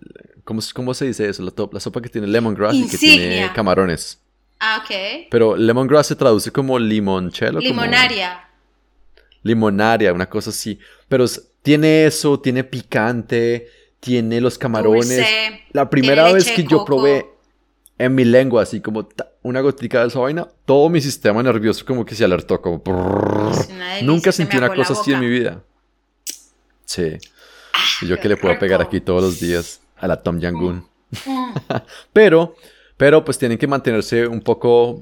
¿Cómo, cómo se dice eso? La, la sopa que tiene lemongrass y que tiene camarones. Ah, ok. Pero lemongrass se traduce como limoncello. Limonaria. Limonaria, una cosa así. Pero tiene eso, tiene picante, tiene los camarones. la primera vez que yo probé en mi lengua, así como una gotica de esa vaina, todo mi sistema nervioso como que se alertó, como... Nunca sentí una cosa así en mi vida. Sí. y yo que le puedo pegar aquí todos los días a la Tom Yangun. Mm. pero, pero pues tienen que mantenerse un poco,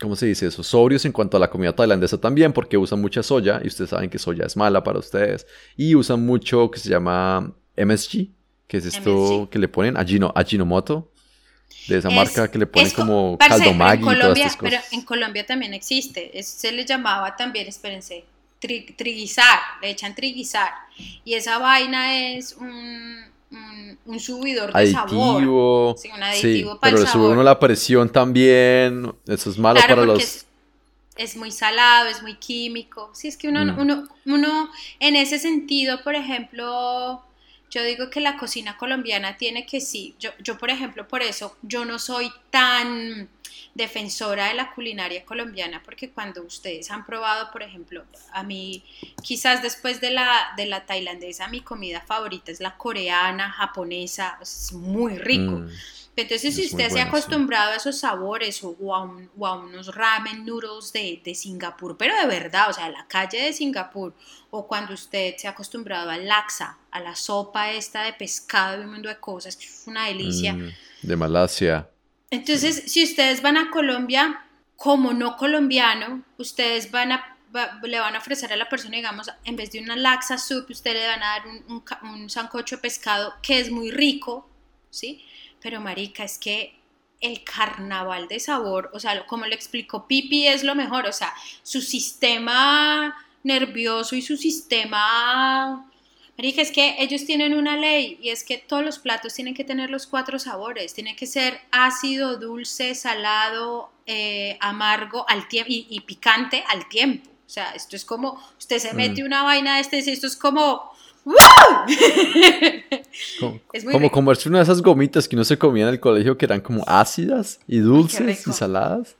¿cómo se dice eso? Sobrios en cuanto a la comida tailandesa también, porque usan mucha soya y ustedes saben que soya es mala para ustedes. Y usan mucho que se llama MSG, que es esto que le ponen Ajino, Ajinomoto. De esa marca que le ponen como caldo Maggi y todas estas cosas. Pero en Colombia también existe. se le llamaba también, espérense, triguizar. Le echan triguizar. Y esa vaina es un un, subidor de sabor. Sí, un aditivo para pero el sube uno la presión también. Eso es malo para los. Es, muy salado, es muy químico. Sí, es que uno, mm. uno, uno, en ese sentido, por ejemplo, yo digo que la cocina colombiana tiene que sí. Yo, yo por ejemplo, por eso, yo no soy tan defensora de la culinaria colombiana, porque cuando ustedes han probado, por ejemplo, a mí, quizás después de la, de la tailandesa, mi comida favorita es la coreana, japonesa, es muy rico. Mm, Entonces, si usted se ha acostumbrado a esos sabores o, a, unos ramen noodles de, de, Singapur, pero de verdad, o sea, la calle de Singapur, o cuando usted se ha acostumbrado al laksa, a la sopa esta de pescado y un mundo de cosas, que es una delicia. Mm, de Malasia. Entonces, si ustedes van a Colombia como no colombiano, ustedes van a, le van a ofrecer a la persona, digamos, en vez de una laxa soup, ustedes le van a dar un, un, sancocho de pescado que es muy rico, ¿sí? Pero marica, es que el carnaval de sabor, o sea, como le explicó Pipi, es lo mejor, o sea, su sistema nervioso y su sistema Marija, es que ellos tienen una ley y es que todos los platos tienen que tener los cuatro sabores. Tiene que ser ácido, dulce, salado, eh, amargo al tiempo y, picante al tiempo. O sea, esto es como, usted se mete mm. una vaina de este, esto es como... es como comerse una de esas gomitas que no se comía en el colegio que eran como ácidas y dulces y saladas.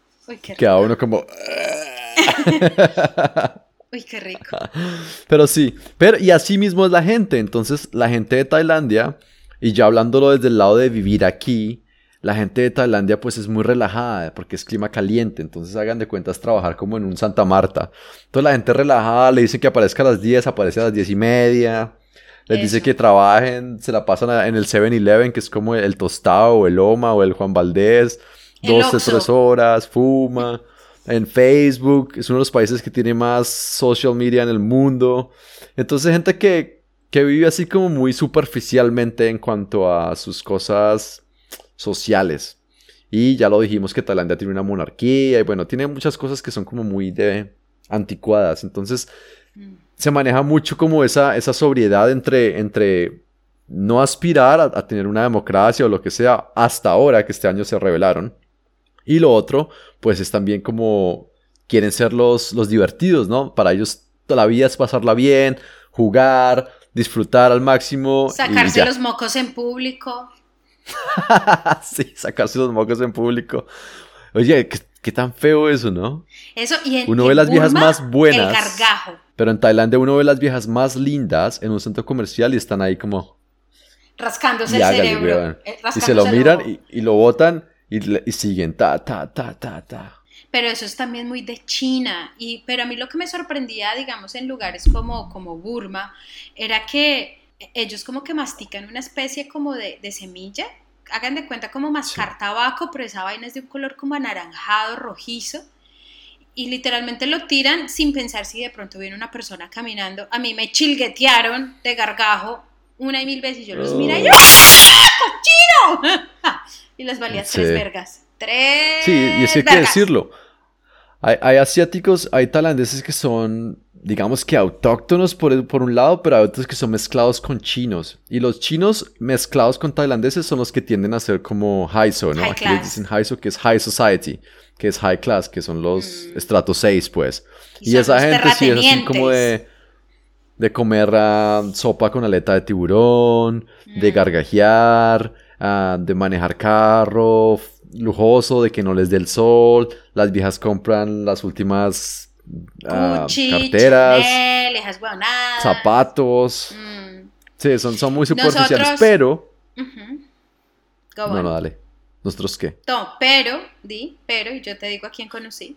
que a uno como... Uy, qué rico. Pero sí, pero y así mismo es la gente. Entonces, la gente de Tailandia, y ya hablándolo desde el lado de vivir aquí, la gente de Tailandia pues es muy relajada porque es clima caliente. Entonces, hagan de cuentas trabajar como en un Santa Marta. Entonces, la gente relajada le dice que aparezca a las 10, aparece a las 10 y media. Les dice que trabajen, se la pasan en el 7-Eleven, que es como el Tostado, o el Oma, o el Juan Valdés. 12, 3 horas, fuma en Facebook, es uno de los países que tiene más social media en el mundo. Entonces, gente que, que vive así como muy superficialmente en cuanto a sus cosas sociales. Y ya lo dijimos que Tailandia tiene una monarquía y bueno, tiene muchas cosas que son como muy de anticuadas. Entonces, se maneja mucho como esa, esa sobriedad entre, entre no aspirar a, a, tener una democracia o lo que sea hasta ahora que este año se revelaron. Y lo otro, pues es también como quieren ser los, los divertidos, ¿no? Para ellos toda la vida es pasarla bien, jugar, disfrutar al máximo. Sacarse los mocos en público. sí, sacarse los mocos en público. Oye, ¿qué, tan feo eso, ¿no? Eso, y en, uno ve las viejas más buenas. El gargajo. Pero en Tailandia uno ve las viejas más lindas en un centro comercial y están ahí como... Rascándose el cerebro. Eh, y se lo miran y, y, lo botan y, siguen ta, ta, ta, ta, ta. Pero eso es también muy de China. Y, pero a mí lo que me sorprendía, digamos, en lugares como, como Burma, era que ellos como que mastican una especie como de, de semilla. Hagan de cuenta como mascar tabaco, pero esa vaina es de un color como anaranjado, rojizo. Y literalmente lo tiran sin pensar si de pronto viene una persona caminando. A mí me chilguetearon de gargajo una y mil veces. Y yo los mira y yo, ¡Ah, cochino! y les valía tres vergas. Tres. Sí, y es que hay que decirlo. Hay, asiáticos, hay tailandeses que son, digamos que autóctonos por, por un lado, pero hay otros que son mezclados con chinos. Y los chinos mezclados con tailandeses son los que tienden a ser como haiso, ¿no? Aquí les dicen haiso, que es high society, que es high class, que son los mm. estratos 6, pues. Y, esa gente sí es así como de de comer ah, sopa con aleta de tiburón, de mm. gargajear, Ah, de manejar carro lujoso, de que no les dé el sol. Las viejas compran las últimas uh, carteras, zapatos. Mm. Sí, son, son muy superficiales, pero... no, no, dale. ¿Nosotros qué? No, pero, di, pero, y yo te digo a quién conocí.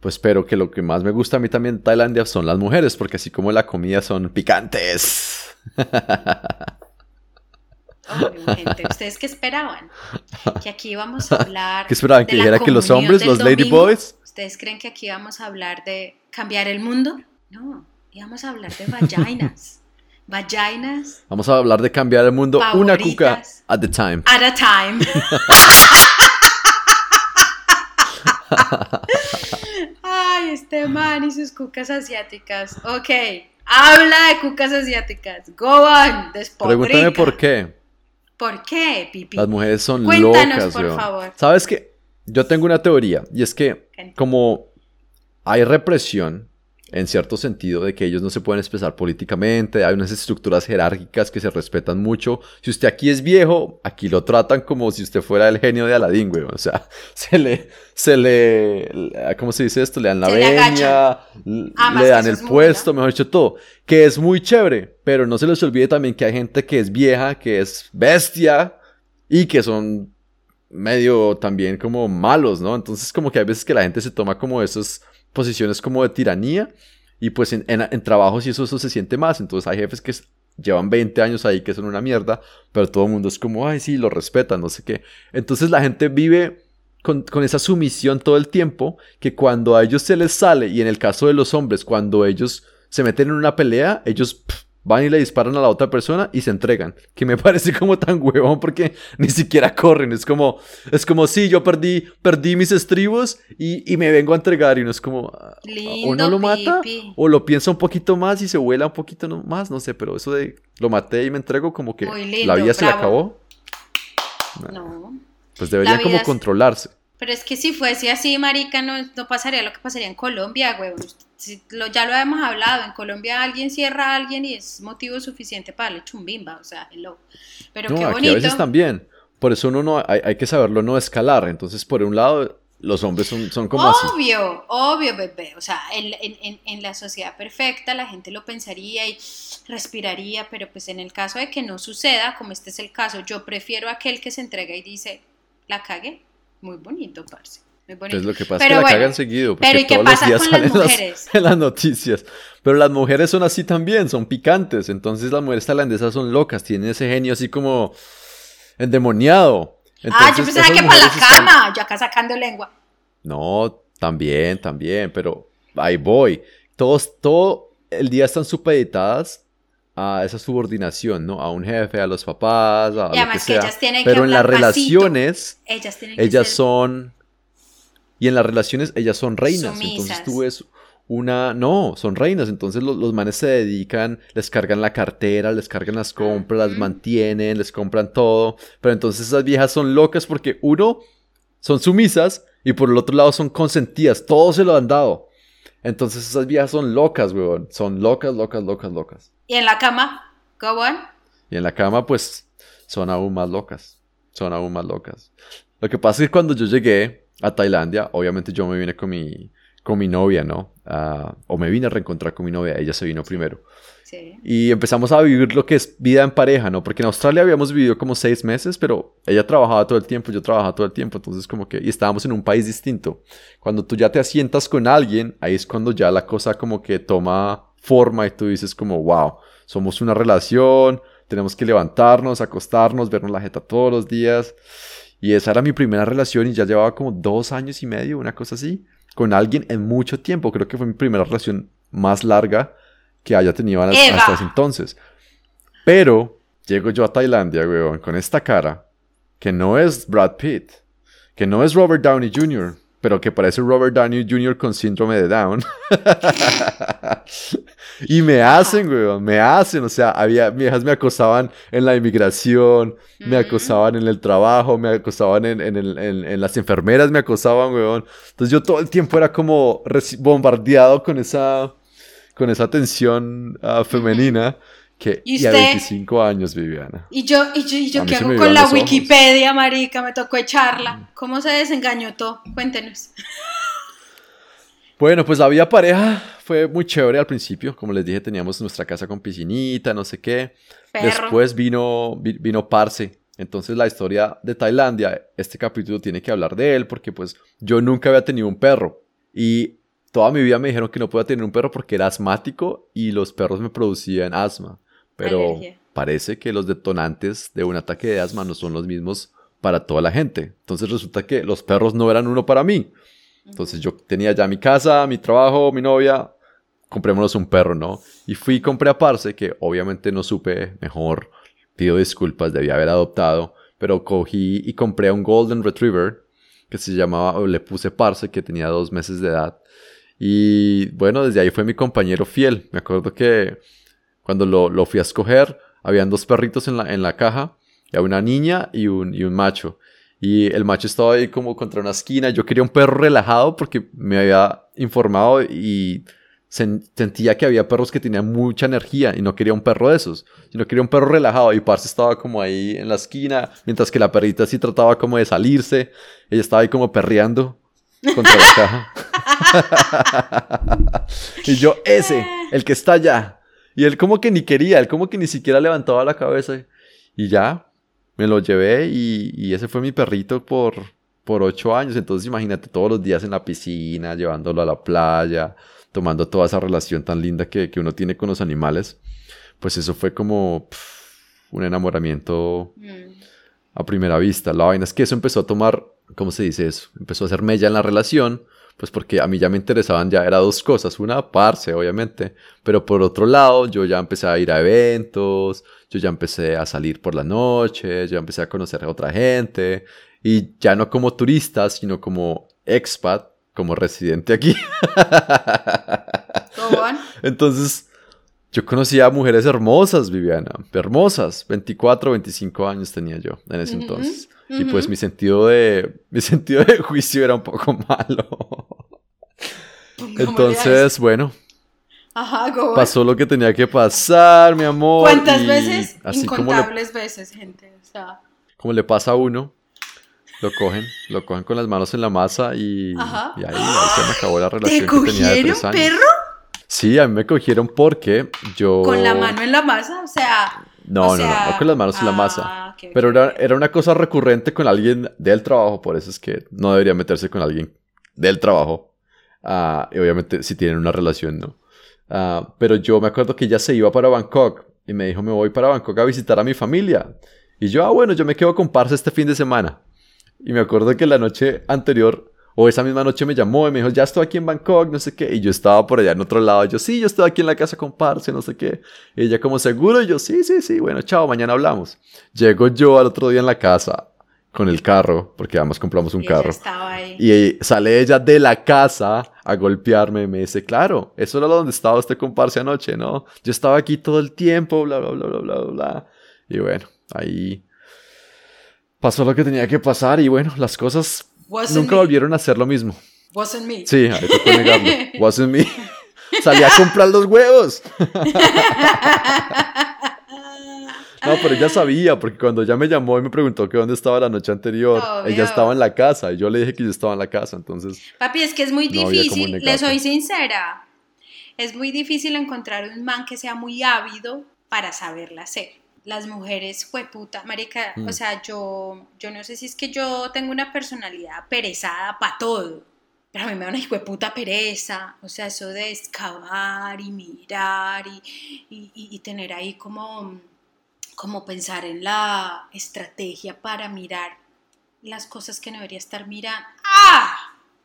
Pues pero que lo que más me gusta a mí también en Tailandia son las mujeres, porque así como la comida son picantes. gente, ¿ustedes qué esperaban? Que aquí íbamos a hablar. ¿Qué esperaban? ¿Que dijera que los hombres, los ladyboys? ¿Ustedes creen que aquí vamos a hablar de cambiar el mundo? No, íbamos a hablar de vaginas. vaginas. Vamos a hablar de cambiar el mundo una cuca at a time. At a time. Ay, este man y sus cucas asiáticas. Ok, habla de cucas asiáticas. Go on, Pregúntame por qué. ¿Por qué, Pipi? Las mujeres son Cuéntanos, por favor. ¿Sabes qué? Yo tengo una teoría y es que como hay represión en cierto sentido de que ellos no se pueden expresar políticamente, hay unas estructuras jerárquicas que se respetan mucho. Si usted aquí es viejo, aquí lo tratan como si usted fuera el genio de Aladín, güey. O sea, se le, se le, ¿cómo se dice esto? Le dan la veña, le, dan el puesto, mejor dicho, todo. Que es muy chévere, pero no se les olvide también que hay gente que es vieja, que es bestia y que son medio también como malos, ¿no? Entonces como que hay veces que la gente se toma como esas posiciones como de tiranía y pues en, trabajos y eso, eso se siente más, entonces hay jefes que llevan 20 años ahí que son una mierda, pero todo el mundo es como, ay, sí, lo respetan, no sé qué. Entonces la gente vive con, esa sumisión todo el tiempo que cuando a ellos se les sale, y en el caso de los hombres, cuando ellos se meten en una pelea, ellos van y le disparan a la otra persona y se entregan. Que me parece como tan huevón porque ni siquiera corren. Es como, es como, sí, yo perdí, perdí mis estribos y, me vengo a entregar. Y no es como, ah, o no lo mata, o lo piensa un poquito más y se vuela un poquito más, no sé, pero eso de lo maté y me entrego como que la vida se le acabó. No. Pues deberían como controlarse. Pero es que si fuese así, marica, no, no pasaría lo que pasaría en Colombia, güey lo, ya lo hemos hablado, en Colombia alguien cierra a alguien y es motivo suficiente para darle chumbimba, o sea, hello. Pero qué bonito. Aquí a veces también. Por eso uno no, hay, que saberlo no escalar. Entonces, por un lado, los hombres son, son como obvio, Obvio, bebé. O sea, en, en, en, la sociedad perfecta la gente lo pensaría y respiraría, pero pues en el caso de que no suceda, como este es el caso, yo prefiero aquel que se entrega y dice, la cague. Muy bonito, parce. Es lo que pasa que la cagan seguido. Porque todos los días salen las, en las noticias. Pero las mujeres son así también, son picantes. Entonces las mujeres tailandesas son locas, tienen ese genio así como endemoniado. ah, yo pensaba que para la cama, yo acá sacando lengua. No, también, también, pero ahí voy. Todos, todo el día están supeditadas a esa subordinación, ¿no? A un jefe, a los papás, a lo que sea. pero en las relaciones, ellas, ellas son y en las relaciones ellas son reinas. Entonces tú ves una... No, son reinas. Entonces los, manes se dedican, les cargan la cartera, les cargan las compras, las mantienen, les compran todo. Pero entonces esas viejas son locas porque uno, son sumisas y por el otro lado son consentidas. Todo se lo han dado. Entonces esas viejas son locas, weón. Son locas, locas, locas, locas. ¿Y en la cama? On. Y en la cama, pues, son aún más locas. Son aún más locas. Lo que pasa es que cuando yo llegué, a Tailandia, obviamente yo me vine con mi, con mi novia, ¿no? Ah, o me vine a reencontrar con mi novia, ella se vino primero. Sí. Y empezamos a vivir lo que es vida en pareja, ¿no? Porque en Australia habíamos vivido como seis meses, pero ella trabajaba todo el tiempo, yo trabajaba todo el tiempo, entonces como que, y estábamos en un país distinto. Cuando tú ya te asientas con alguien, ahí es cuando ya la cosa como que toma forma y tú dices como, wow, somos una relación, tenemos que levantarnos, acostarnos, vernos la jeta todos los días. Y esa era mi primera relación y ya llevaba como dos años y medio, una cosa así, con alguien en mucho tiempo. Creo que fue mi primera relación más larga que haya tenido hasta ese entonces. Pero llego yo a Tailandia, weón, con esta cara, que no es Brad Pitt, que no es Robert Downey Jr., pero que parece Robert Downey Jr. con síndrome de Down. y me hacen, güey, me hacen. O sea, había viejas me acosaban en la inmigración, me acosaban en el trabajo, me acosaban en, en, las enfermeras, me acosaban, güey. Entonces yo todo el tiempo era como bombardeado con esa, con esa tensión ah, femenina. Que, ¿Y, a 25 años, Viviana. ¿Y yo, y yo, y yo qué hago con la Wikipedia, marica? Me tocó echarla. ¿Cómo se desengañó todo? Cuéntenos. Bueno, pues la vida pareja fue muy chévere al principio. Como les dije, teníamos nuestra casa con piscinita, no sé qué. Después vino, vino Parse. Entonces la historia de Tailandia, este capítulo tiene que hablar de él porque pues yo nunca había tenido un perro. Y toda mi vida me dijeron que no podía tener un perro porque era asmático y los perros me producían asma. Pero parece que los detonantes de un ataque de asma no son los mismos para toda la gente. Entonces resulta que los perros no eran uno para mí. Entonces yo tenía ya mi casa, mi trabajo, mi novia, comprémonos un perro, ¿no? Y fui y compré a Parse, que obviamente no supe mejor, pido disculpas, debía haber adoptado, pero cogí y compré un Golden Retriever que se llamaba, o le puse Parse, que tenía dos meses de edad. Y bueno, desde ahí fue mi compañero fiel. Me acuerdo que cuando lo, lo fui a escoger, habían dos perritos en la, en la caja, y una niña y un, y un macho. Y el macho estaba ahí como contra una esquina. Yo quería un perro relajado porque me había informado y sentía que había perros que tenían mucha energía y no quería un perro de esos, sino quería un perro relajado y Parce estaba como ahí en la esquina, mientras que la perrita sí trataba como de salirse, ella estaba ahí como perreando contra la caja. y yo, ese, el que está allá. Y él como que ni quería, él como que ni siquiera levantaba la cabeza. Y ya, me lo llevé y, ese fue mi perrito por, por ocho años. Entonces imagínate todos los días en la piscina, llevándolo a la playa, tomando toda esa relación tan linda que, uno tiene con los animales. Pues eso fue como un enamoramiento mm. a primera vista. La vaina es que eso empezó a tomar, ¿cómo se dice eso? Empezó a hacer mella en la relación pues porque a mí ya me interesaban ya era dos cosas, una parce obviamente, pero por otro lado yo ya empecé a ir a eventos, yo ya empecé a salir por la noche, yo ya empecé a conocer a otra gente y ya no como turista, sino como expat, como residente aquí. Entonces, yo conocía a mujeres hermosas, Viviana, hermosas, 24, 25 años tenía yo en ese entonces. Y pues mi sentido de mi sentido de juicio era un poco malo. Entonces, bueno. Ajá, pasó lo que tenía que pasar, mi amor. ¿Cuántas veces? Incontables veces, gente. O sea. Como le pasa a uno, lo cogen, lo cogen con las manos en la masa y, Ajá. y ahí, se me acabó la relación que tenía de tres años. perro? Sí, a mí me cogieron porque yo. Con la mano en la masa, o sea. No, no, no, no con las manos en la masa. Ah, Pero era, era, una cosa recurrente con alguien del trabajo, por eso es que no debería meterse con alguien del trabajo. Uh, y obviamente si tienen una relación, ¿no? Uh, pero yo me acuerdo que ella se iba para Bangkok y me dijo, me voy para Bangkok a visitar a mi familia. Y yo, ah, bueno, yo me quedo con Parse este fin de semana. Y me acuerdo que la noche anterior o esa misma noche me llamó y me dijo, ya estoy aquí en Bangkok, no sé qué. Y yo estaba por allá en otro lado. yo, sí, yo estoy aquí en la casa con Parce, no sé qué. Y ella como seguro. Y yo, sí, sí, sí, bueno, chao, mañana hablamos. Llego yo al otro día en la casa con el carro, porque además compramos un carro. Y sale ella de la casa a golpearme y me dice, claro, eso era donde estaba usted con Parce anoche, ¿no? Yo estaba aquí todo el tiempo, bla, bla, bla, bla, bla, bla. Y bueno, ahí pasó lo que tenía que pasar y bueno, las cosas Nunca volvieron a hacer lo mismo. Wasn't me. Sí, hay que negarlo. Wasn't me. Salí a comprar los huevos. No, pero ella sabía, porque cuando ella me llamó y me preguntó que dónde estaba la noche anterior, ella estaba en la casa y yo le dije que yo estaba en la casa, entonces... Papi, es que es muy difícil, le soy sincera, es muy difícil encontrar un man que sea muy ávido para saberla hacer las mujeres, fue puta, marica, o mm. sea, yo, yo no sé si es que yo tengo una personalidad perezada para todo, pero a mí me da una hijo de puta pereza, o sea, eso de excavar y mirar y, tener ahí como, como pensar en la estrategia para mirar las cosas que no debería estar mirando. ¡Ah!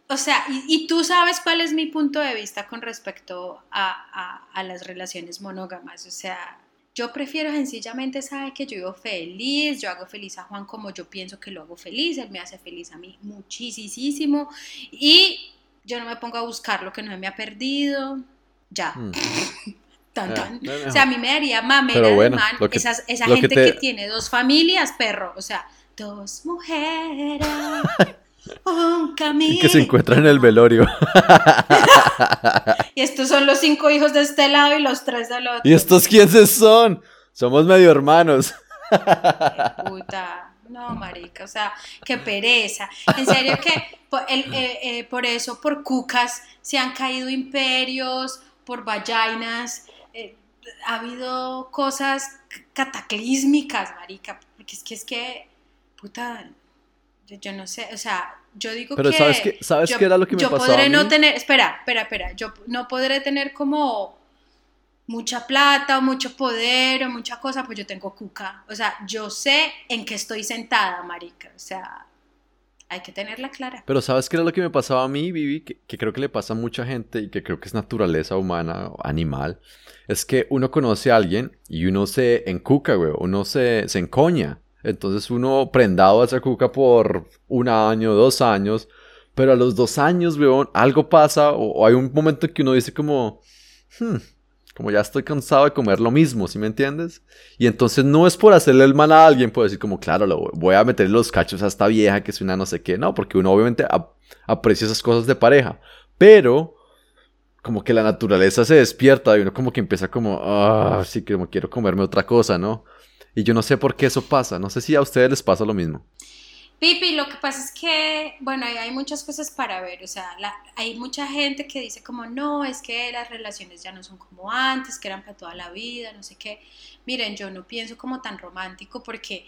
O sea, y, tú sabes cuál es mi punto de vista con respecto a, a las relaciones monógamas, o sea, yo prefiero sencillamente, sabe que yo vivo feliz, yo hago feliz a Juan como yo pienso que lo hago feliz, él me hace feliz a mí muchísimo y yo no me pongo a buscar lo que no me ha perdido, ya. Mm. tan, tan. O sea, a mí me daría mamera bueno, esa gente que tiene dos familias, perro, o sea, dos mujeres. Un camino. que se encuentran en el velorio. y estos son los cinco hijos de este lado y los tres del otro. ¿Y estos quiénes son? Somos medio hermanos. puta. No, marica, o sea, qué pereza. En serio que eh, eh, por, eso, por cucas, se han caído imperios, por vallainas, eh, ha habido cosas cataclísmicas, marica, porque es que es que, puta, yo, no sé, o sea, yo digo Pero que... ¿sabes qué, ¿sabes qué era lo que me yo pasaba podré a mí? no tener, espera, espera, espera, yo no podré tener como mucha plata o mucho poder o mucha cosa, pues yo tengo cuca. O sea, yo sé en qué estoy sentada, marica. O sea, hay que tenerla clara. Pero ¿sabes qué era lo que me pasaba a mí, Vivi? Que, que creo que le pasa a mucha gente y que creo que es naturaleza humana o animal. Es que uno conoce a alguien y uno se encuca, güey. Uno se, se encoña. Entonces uno prendado a esa cuca por un año, dos años. Pero a los dos años, weón, algo pasa o, hay un momento en que uno dice como... Hmm, como ya estoy cansado de comer lo mismo, ¿sí me entiendes? Y entonces no es por hacerle el mal a alguien, puedo decir como, claro, lo voy a meterle los cachos a esta vieja que es una no sé qué, no, porque uno obviamente ap aprecia esas cosas de pareja, pero como que la naturaleza se despierta y uno como que empieza como, ah, sí, como quiero comerme otra cosa, ¿no? Y yo no sé por qué eso pasa, no sé si a ustedes les pasa lo mismo. Pipi, lo que pasa es que, bueno, hay muchas cosas para ver, o sea, hay mucha gente que dice como, no, es que las relaciones ya no son como antes, que eran para toda la vida, no sé qué. Miren, yo no pienso como tan romántico porque,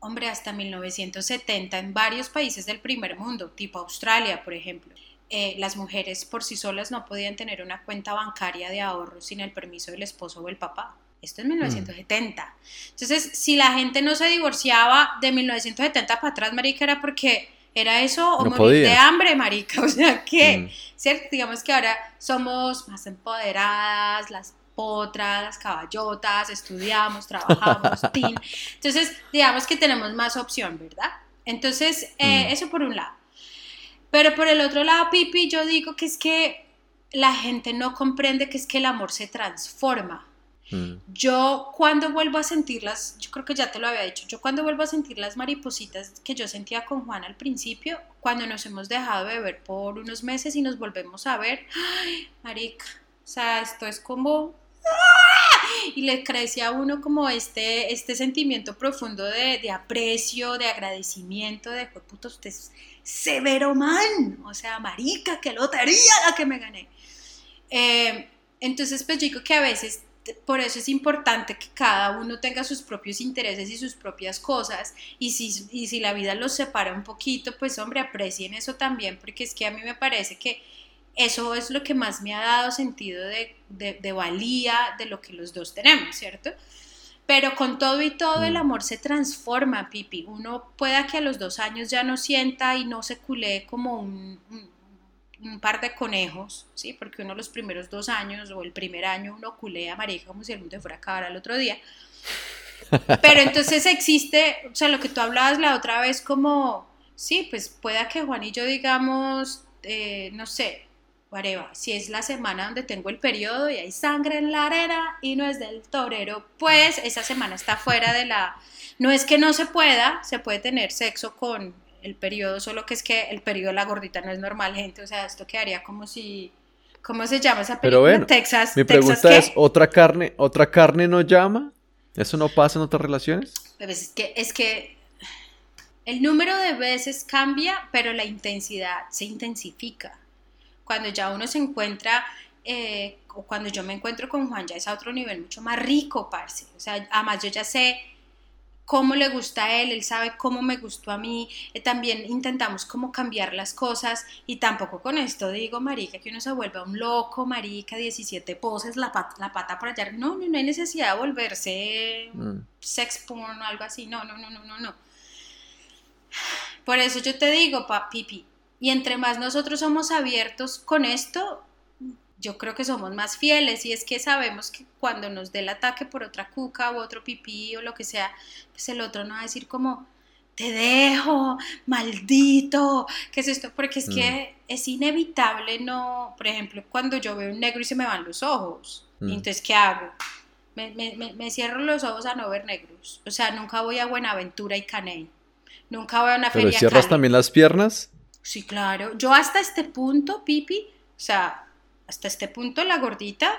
hombre, hasta 1970 en varios países del primer mundo, tipo Australia, por ejemplo, eh, las mujeres por sí solas no podían tener una cuenta bancaria de ahorro sin el permiso del esposo o el papá. Esto es 1970. Mm. Entonces, si la gente no se divorciaba de 1970 para atrás, marica, era porque era eso o no morir de hambre, marica. O sea, que, Mm. ¿cierto? Digamos que ahora somos más empoderadas, las potras, las caballotas, estudiamos, trabajamos, tin. Entonces, digamos que tenemos más opción, ¿verdad? Entonces, eh, Mm. eso por un lado. Pero por el otro lado, Pipi, yo digo que es que la gente no comprende que es que el amor se transforma. Mm. Yo cuando vuelvo a sentirlas, yo creo que ya te lo había dicho, yo cuando vuelvo a sentir las maripositas que yo sentía con Juan al principio, cuando nos hemos dejado de ver por unos meses y nos volvemos a ver, ay, marica, o sea, esto es como... ¡ah! Y le crece a uno como este, este sentimiento profundo de, de aprecio, de agradecimiento, de, "Jue puta, usted es severo man, o sea, marica, qué lotería la que me gané. Eh, entonces, pues digo que a veces por eso es importante que cada uno tenga sus propios intereses y sus propias cosas y si, y si la vida los separa un poquito, pues hombre, aprecien eso también, porque es que a mí me parece que eso es lo que más me ha dado sentido de, de valía de lo que los dos tenemos, ¿cierto? Pero con todo y todo el Mm. amor se transforma, Pipi. Uno pueda que a los dos años ya no sienta y no se culee como un, un- un par de conejos, ¿sí? Porque uno los primeros dos años o el primer año uno culea marica como si el mundo fuera a acabar al otro día. Pero entonces existe, o sea, lo que tú hablabas la otra vez como, sí, pues pueda que Juan y yo digamos, eh, no sé, whatever, si es la semana donde tengo el periodo y hay sangre en la arena y no es del torero, pues esa semana está fuera de la... No es que no se pueda, se puede tener sexo con el periodo, solo que es que el periodo de la gordita no es normal, gente, o sea, esto quedaría como si... ¿Cómo se llama esa Pero película? bueno, Texas. Mi pregunta es, ¿otra carne, ¿otra carne no llama? ¿Eso no pasa en otras relaciones? Pues es que, es que el número de veces cambia, pero la intensidad se intensifica. Cuando ya uno se encuentra, eh, o cuando yo me encuentro con Juan, ya es a otro nivel mucho más rico, parce. O sea, además yo ya sé cómo le gusta a él, él sabe cómo me gustó a mí, eh, también intentamos como cambiar las cosas y tampoco con esto digo, marica, que uno se vuelva un loco, marica, 17 poses, la pata, la pata por allá, no, no, no hay necesidad de volverse Mm. sex porn o algo así, no, no, no, no, no, no. Por eso yo te digo, pa, Pipi, y entre más nosotros somos abiertos con esto, yo creo que somos más fieles y es que sabemos que cuando nos dé el ataque por otra cuca o otro pipí o lo que sea, pues el otro no va a decir como, te dejo, maldito, ¿qué es esto? Porque es que es inevitable, no, por ejemplo, cuando yo veo un negro y se me van los ojos, Mm. entonces, ¿qué hago? Me, me- cierro los ojos a no ver negros, o sea, nunca voy a Buenaventura y Caney, nunca voy a una ¿Pero feria cierras Cali. también las piernas? Sí, claro. Yo hasta este punto, Pipi, o sea, hasta este punto la gordita,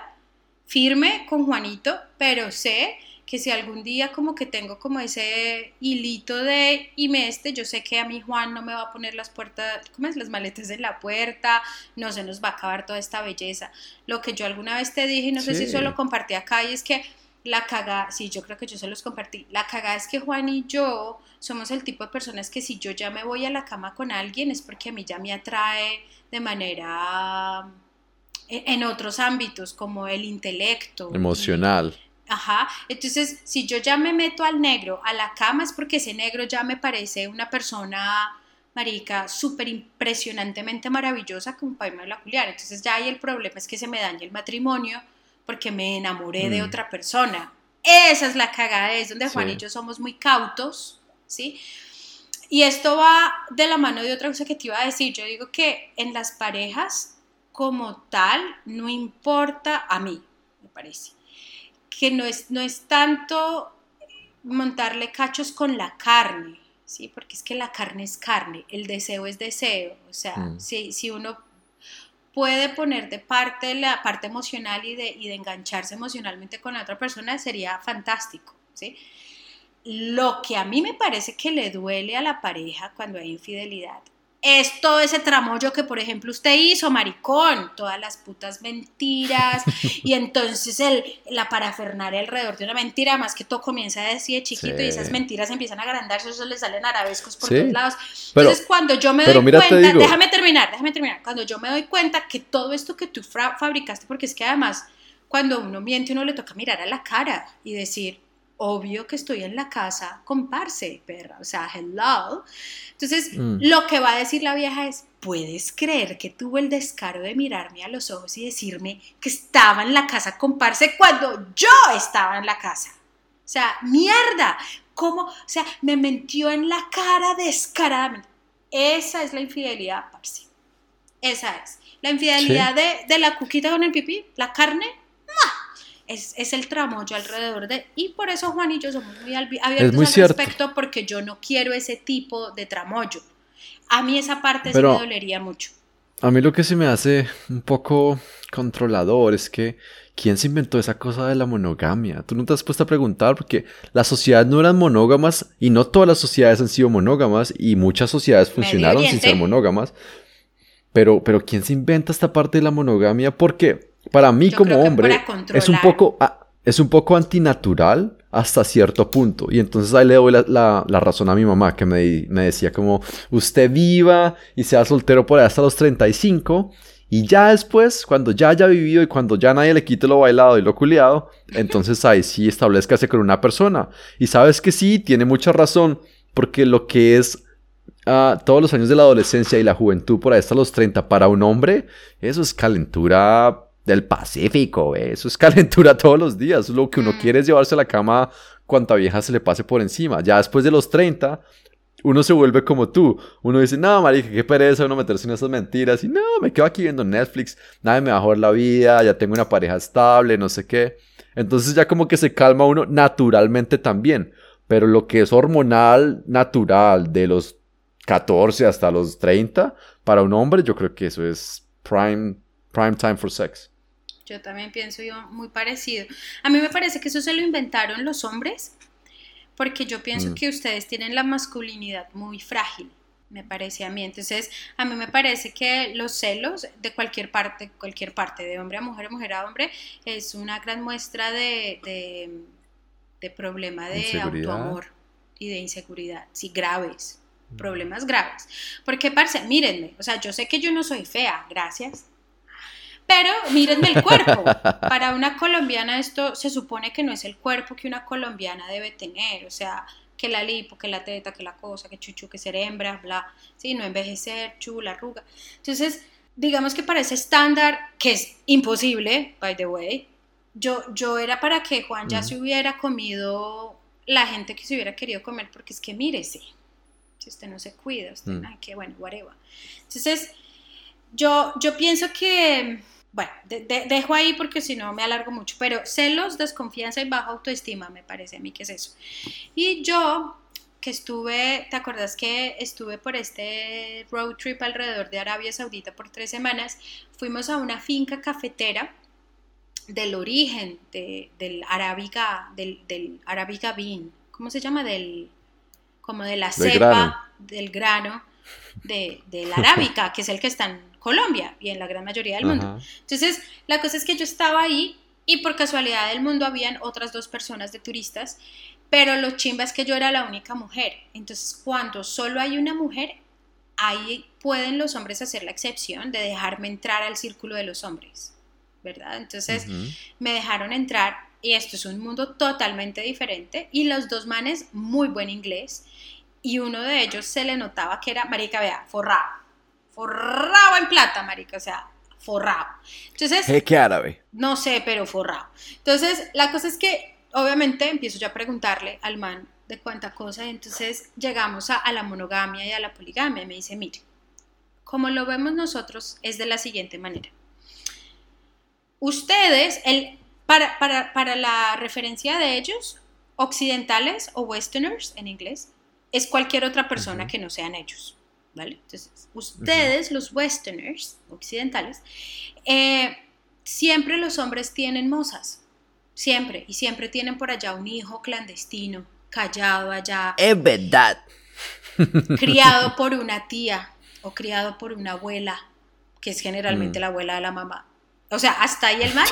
firme con Juanito, pero sé que si algún día como que tengo como ese hilito de y me este, yo sé que a mi Juan no me va a poner las puertas, ¿cómo es? Las maletas en la puerta, no se nos va a acabar toda esta belleza. Lo que yo alguna vez te dije, y no sé si Sí. solo compartí acá, y es que la caga, sí, yo creo que yo se los compartí. La caga es que Juan y yo somos el tipo de personas que si yo ya me voy a la cama con alguien es porque a mí ya me atrae de manera e, en otros ámbitos como el intelecto. Emocional. Ajá, entonces si yo ya me meto al negro a la cama es porque ese negro ya me parece una persona marica súper impresionantemente maravillosa con un la culiar. Entonces ya ahí el problema es que se me daña el matrimonio porque me enamoré de mm. otra persona. Esa es la cagada, es donde Juan y yo somos muy cautos, ¿sí? Y esto va de la mano de otra cosa que te iba a decir. Yo digo que en las parejas como tal no importa a mí, me parece, que no es, no es tanto montarle cachos con la carne, ¿sí? Porque es que la carne es carne, el deseo es deseo, o sea, mm. si, si uno puede poner de parte la parte emocional y de, y de engancharse emocionalmente con la otra persona, sería fantástico, ¿sí? Lo que a mí me parece que le duele a la pareja cuando hay infidelidad es todo ese tramollo que, por ejemplo, usted hizo, maricón, todas las putas mentiras, y entonces el, la parafernaria alrededor de una mentira, más que todo comienza a decir chiquito y esas mentiras empiezan a agrandarse, eso le salen arabescos por todos lados. entonces, cuando yo me doy cuenta, déjame terminar, déjame terminar, cuando yo me doy cuenta que todo esto que tú fabricaste, porque es que además, cuando uno miente, uno le toca mirar a la cara y decir, obvio que estoy en la casa con parce, perra, o sea, hello. Entonces, mm. lo que va a decir la vieja es, ¿puedes creer que tuvo el descaro de mirarme a los ojos y decirme que estaba en la casa con parce cuando yo estaba en la casa? O sea, mierda, ¿cómo? O sea, me mentió en la cara descaradamente. Esa es la infidelidad, parce. Esa es. La infidelidad de, de la cuquita con el pipí, la carne, es, es, el tramoyo alrededor de... Y por eso Juan y yo somos muy abiertos al respecto porque yo no quiero ese tipo de tramoyo. A mí esa parte sí me dolería mucho. A mí lo que se me hace un poco controlador es que ¿quién se inventó esa cosa de la monogamia? Tú no te has puesto a preguntar porque las sociedades no eran monógamas y no todas las sociedades han sido monógamas y muchas sociedades funcionaron sin ser monógamas. Pero, pero ¿quién se inventa esta parte de la monogamia? Porque para mí como hombre es un poco es un poco antinatural hasta cierto punto. Y entonces ahí le doy la, razón a mi mamá que me, me, decía como usted viva y sea soltero por ahí hasta los 35 y ya después, cuando ya haya vivido y cuando ya nadie le quite lo bailado y lo culiado, entonces ahí sí establezcase con una persona. Y sabes que sí, tiene mucha razón, porque lo que es ah, todos los años de la adolescencia y la juventud por ahí hasta los 30 para un hombre, eso es calentura del Pacífico, eso es calentura todos los días. Lo que uno mm. quiere es llevarse a la cama cuanta vieja se le pase por encima. Ya después de los 30, uno se vuelve como tú. Uno dice, no, marica, qué pereza uno meterse en esas mentiras. Y no, me quedo aquí viendo Netflix, nadie me va a joder la vida, ya tengo una pareja estable, no sé qué. Entonces ya como que se calma uno naturalmente también. Pero lo que es hormonal, natural, de los 14 hasta los 30, para un hombre, yo creo que eso es prime, prime time for sex. Yo también pienso yo muy parecido. A mí me parece que eso se lo inventaron los hombres, porque yo pienso mm. que ustedes tienen la masculinidad muy frágil, me parece a mí. Entonces, a mí me parece que los celos de cualquier parte, cualquier parte, de hombre a mujer, mujer a hombre, es una gran muestra de, de, problema de autoamor y de inseguridad, sí, graves, mm. problemas graves. Porque, parce, mírenme, o sea, yo sé que yo no soy fea, gracias, pero mírenme el cuerpo. Para una colombiana esto se supone que no es el cuerpo que una colombiana debe tener. O sea, que la lipo, que la teta, que la cosa, que chuchu, que ser hembra, bla. Sí, no envejecer, chula, arruga. Entonces, digamos que para ese estándar, que es imposible, by the way, yo, yo era para que Juan ya se hubiera comido la gente que se hubiera querido comer, porque es que mírese, si usted no se cuida, usted, mm. que bueno, whatever. Entonces, yo, yo pienso que bueno, dejo ahí porque si no me alargo mucho, pero celos, desconfianza y baja autoestima, me parece a mí que es eso. Y yo, que estuve, ¿te acuerdas que estuve por este road trip alrededor de Arabia Saudita por tres semanas? Fuimos a una finca cafetera del origen del arábica, del, del arábica bean, ¿cómo se llama? Del, como de la cepa, del grano, de, de la arábica, que es el que están Colombia y en la gran mayoría del mundo. Entonces, la cosa es que yo estaba ahí y por casualidad del mundo habían otras dos personas de turistas, pero lo chimba es que yo era la única mujer. Entonces, cuando solo hay una mujer, ahí pueden los hombres hacer la excepción de dejarme entrar al círculo de los hombres, ¿verdad? Entonces, me dejaron entrar y esto es un mundo totalmente diferente y los dos manes muy buen inglés y uno de ellos se le notaba que era, marica, vea, forrado, forrado en plata, marica, o sea, forrado. Entonces, ¿qué árabe? No sé, pero forrado. Entonces, la cosa es que, obviamente, empiezo yo a preguntarle al man de cuánta cosa, entonces llegamos a, la monogamia y a la poligamia. Me dice, mire, como lo vemos nosotros, es de la siguiente manera. Ustedes, el, para, para, para la referencia de ellos, occidentales o westerners en inglés, es cualquier otra persona que no sean ellos. ¿Vale? Entonces, ustedes, los westerners, occidentales, eh, siempre los hombres tienen mozas, siempre, y siempre tienen por allá un hijo clandestino, callado allá. Es verdad. Criado por una tía o criado por una abuela, que es generalmente mm. la abuela de la mamá. O sea, hasta ahí el mal,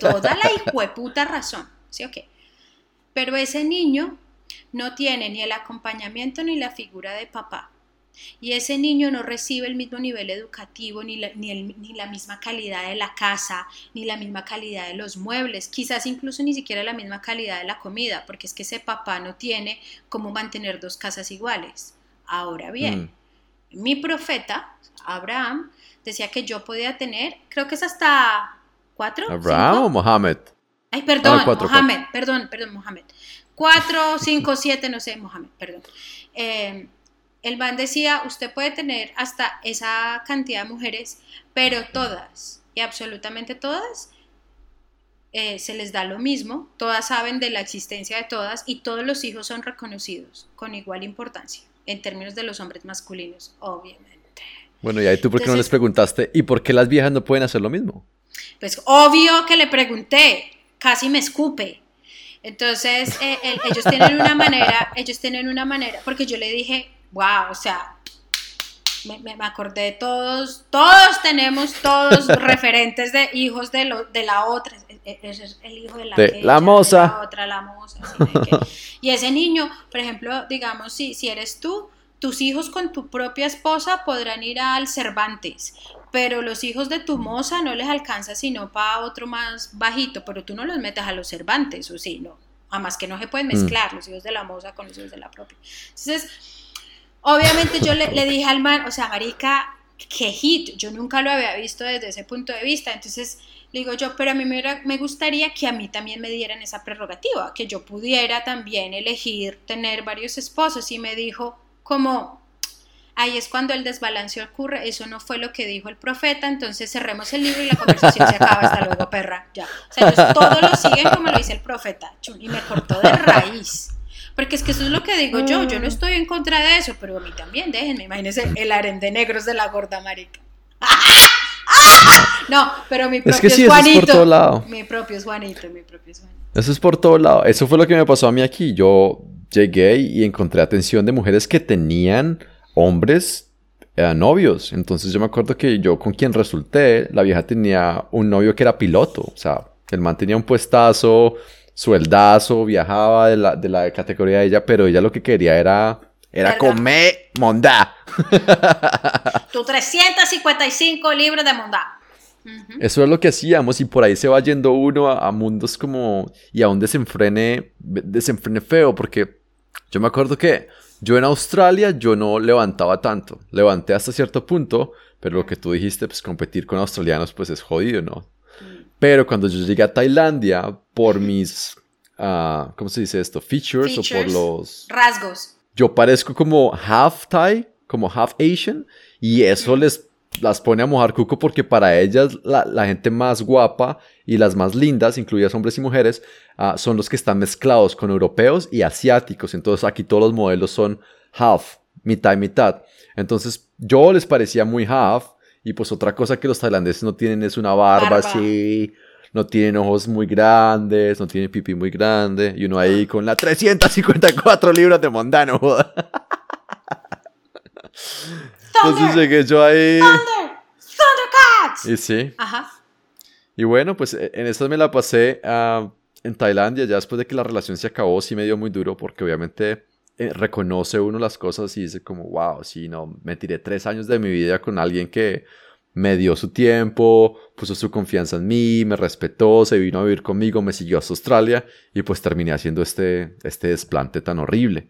toda la hijueputa razón, ¿sí o qué? Pero ese niño no tiene ni el acompañamiento ni la figura de papá. Y ese niño no recibe el mismo nivel educativo, ni la, ni, la misma calidad de la casa, ni la misma calidad de los muebles, quizás incluso ni siquiera la misma calidad de la comida, porque es que ese papá no tiene cómo mantener dos casas iguales. Ahora bien, mm. mi profeta, Abraham, decía que yo podía tener, creo que es hasta cuatro. ¿Abraham o Mohammed? Ay, perdón, Mohammed, perdón, perdón, Mohammed. 4, 5, 7, no sé, Mohamed, perdón. Eh, el man decía, usted puede tener hasta esa cantidad de mujeres, pero todas, y absolutamente todas, eh, se les da lo mismo, todas saben de la existencia de todas y todos los hijos son reconocidos con igual importancia en términos de los hombres masculinos, obviamente. Bueno, y ahí tú por qué no les preguntaste, ¿y por qué las viejas no pueden hacer lo mismo? Pues obvio que le pregunté, casi me escupe. Entonces, eh, ellos tienen una manera, ellos tienen una manera, porque yo le dije, wow, o sea, me, acordé de todos, todos tenemos todos referentes de hijos de, lo, de la otra, e, e, ese es el hijo de la, la moza. la otra, la moza. y ese niño, por ejemplo, digamos, si, si eres tú, tus hijos con tu propia esposa podrán ir al Cervantes, pero los hijos de tu moza no les alcanza sino para otro más bajito, pero tú no los metes a los Cervantes, o sí, no, además que no se pueden mm. mezclar los hijos de la moza con los hijos de la propia. Entonces, obviamente yo le, dije al man, o sea, marica, qué hit, yo nunca lo había visto desde ese punto de vista, entonces le digo yo, pero a mí me, me gustaría que a mí también me dieran esa prerrogativa, que yo pudiera también elegir tener varios esposos, y me dijo como ahí es cuando el desbalance ocurre, eso no fue lo que dijo el profeta, entonces cerremos el libro y la conversación se acaba, hasta luego perra, ya. O sea, ellos todos lo siguen como lo dice el profeta, y me cortó de raíz. Porque es que eso es lo que digo yo, yo no estoy en contra de eso, pero a mí también, déjenme, imagínense el harén de negros de la gorda marica. No, pero mi propio es, que sí, Juanito. es por todo lado. Mi propio es Juanito, mi propio es Juanito. Eso es por todo lado. Eso fue lo que me pasó a mí aquí. Yo llegué y encontré atención de mujeres que tenían hombres eh, novios. Entonces yo me acuerdo que yo con quien resulté, la vieja tenía un novio que era piloto. O sea, el man tenía un puestazo, sueldazo, viajaba de la, de la categoría de ella, pero ella lo que quería era, era comer mondá. Tu 355 libros de mondá. Eso es lo que hacíamos y por ahí se va yendo uno a, a, mundos como y a un desenfrene, desenfrene feo porque yo me acuerdo que yo en Australia yo no levantaba tanto, levanté hasta cierto punto, pero lo que tú dijiste, pues competir con australianos pues es jodido, ¿no? Pero cuando yo llegué a Tailandia, por mis, uh, ¿cómo se dice esto? Features, o por los... Rasgos. Yo parezco como half Thai, como half Asian, y eso les las pone a mojar cuco porque para ellas la, gente más guapa y las más lindas, incluidas hombres y mujeres, ah, son los que están mezclados con europeos y asiáticos. Entonces aquí todos los modelos son half, mitad y mitad. Entonces yo les parecía muy half y pues otra cosa que los tailandeses no tienen es una barba, así, no tienen ojos muy grandes, no tienen pipí muy grande y uno ahí con la 354 libras de mondano. Entonces llegué yo ahí. Thunder, Thundercats. Y sí. Ajá. Y bueno, pues e, en estas me la pasé uh, en Tailandia, ya después de que la relación se acabó, sí me dio muy duro porque obviamente eh, reconoce uno las cosas y dice como, wow, sí, no, me tiré tres años de mi vida con alguien que me dio su tiempo, puso su confianza en mí, me respetó, se vino a vivir conmigo, me siguió hasta Australia y pues terminé haciendo este, este desplante tan horrible.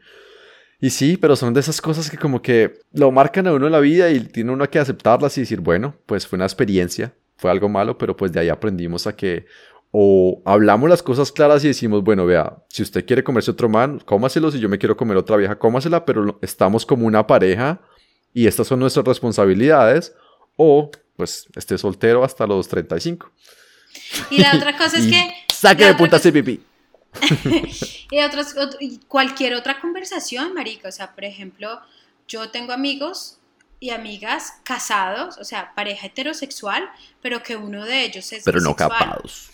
Y sí, pero son de esas cosas que como que lo marcan a uno en la vida y tiene uno que aceptarlas y decir, bueno, pues fue una experiencia, fue algo malo, pero pues de ahí aprendimos a que o hablamos las cosas claras y decimos, bueno, vea, si usted quiere comerse otro man, cómaselo, si yo me quiero comer otra vieja, cómasela, pero estamos como una pareja y estas son nuestras responsabilidades o pues esté soltero hasta los 35. Y la otra cosa es que... Saque de punta ese pipí. y otros, cualquier otra conversación, marica. O sea, por ejemplo, yo tengo amigos y amigas casados, o sea, pareja heterosexual, pero que uno de ellos es Pero no capados.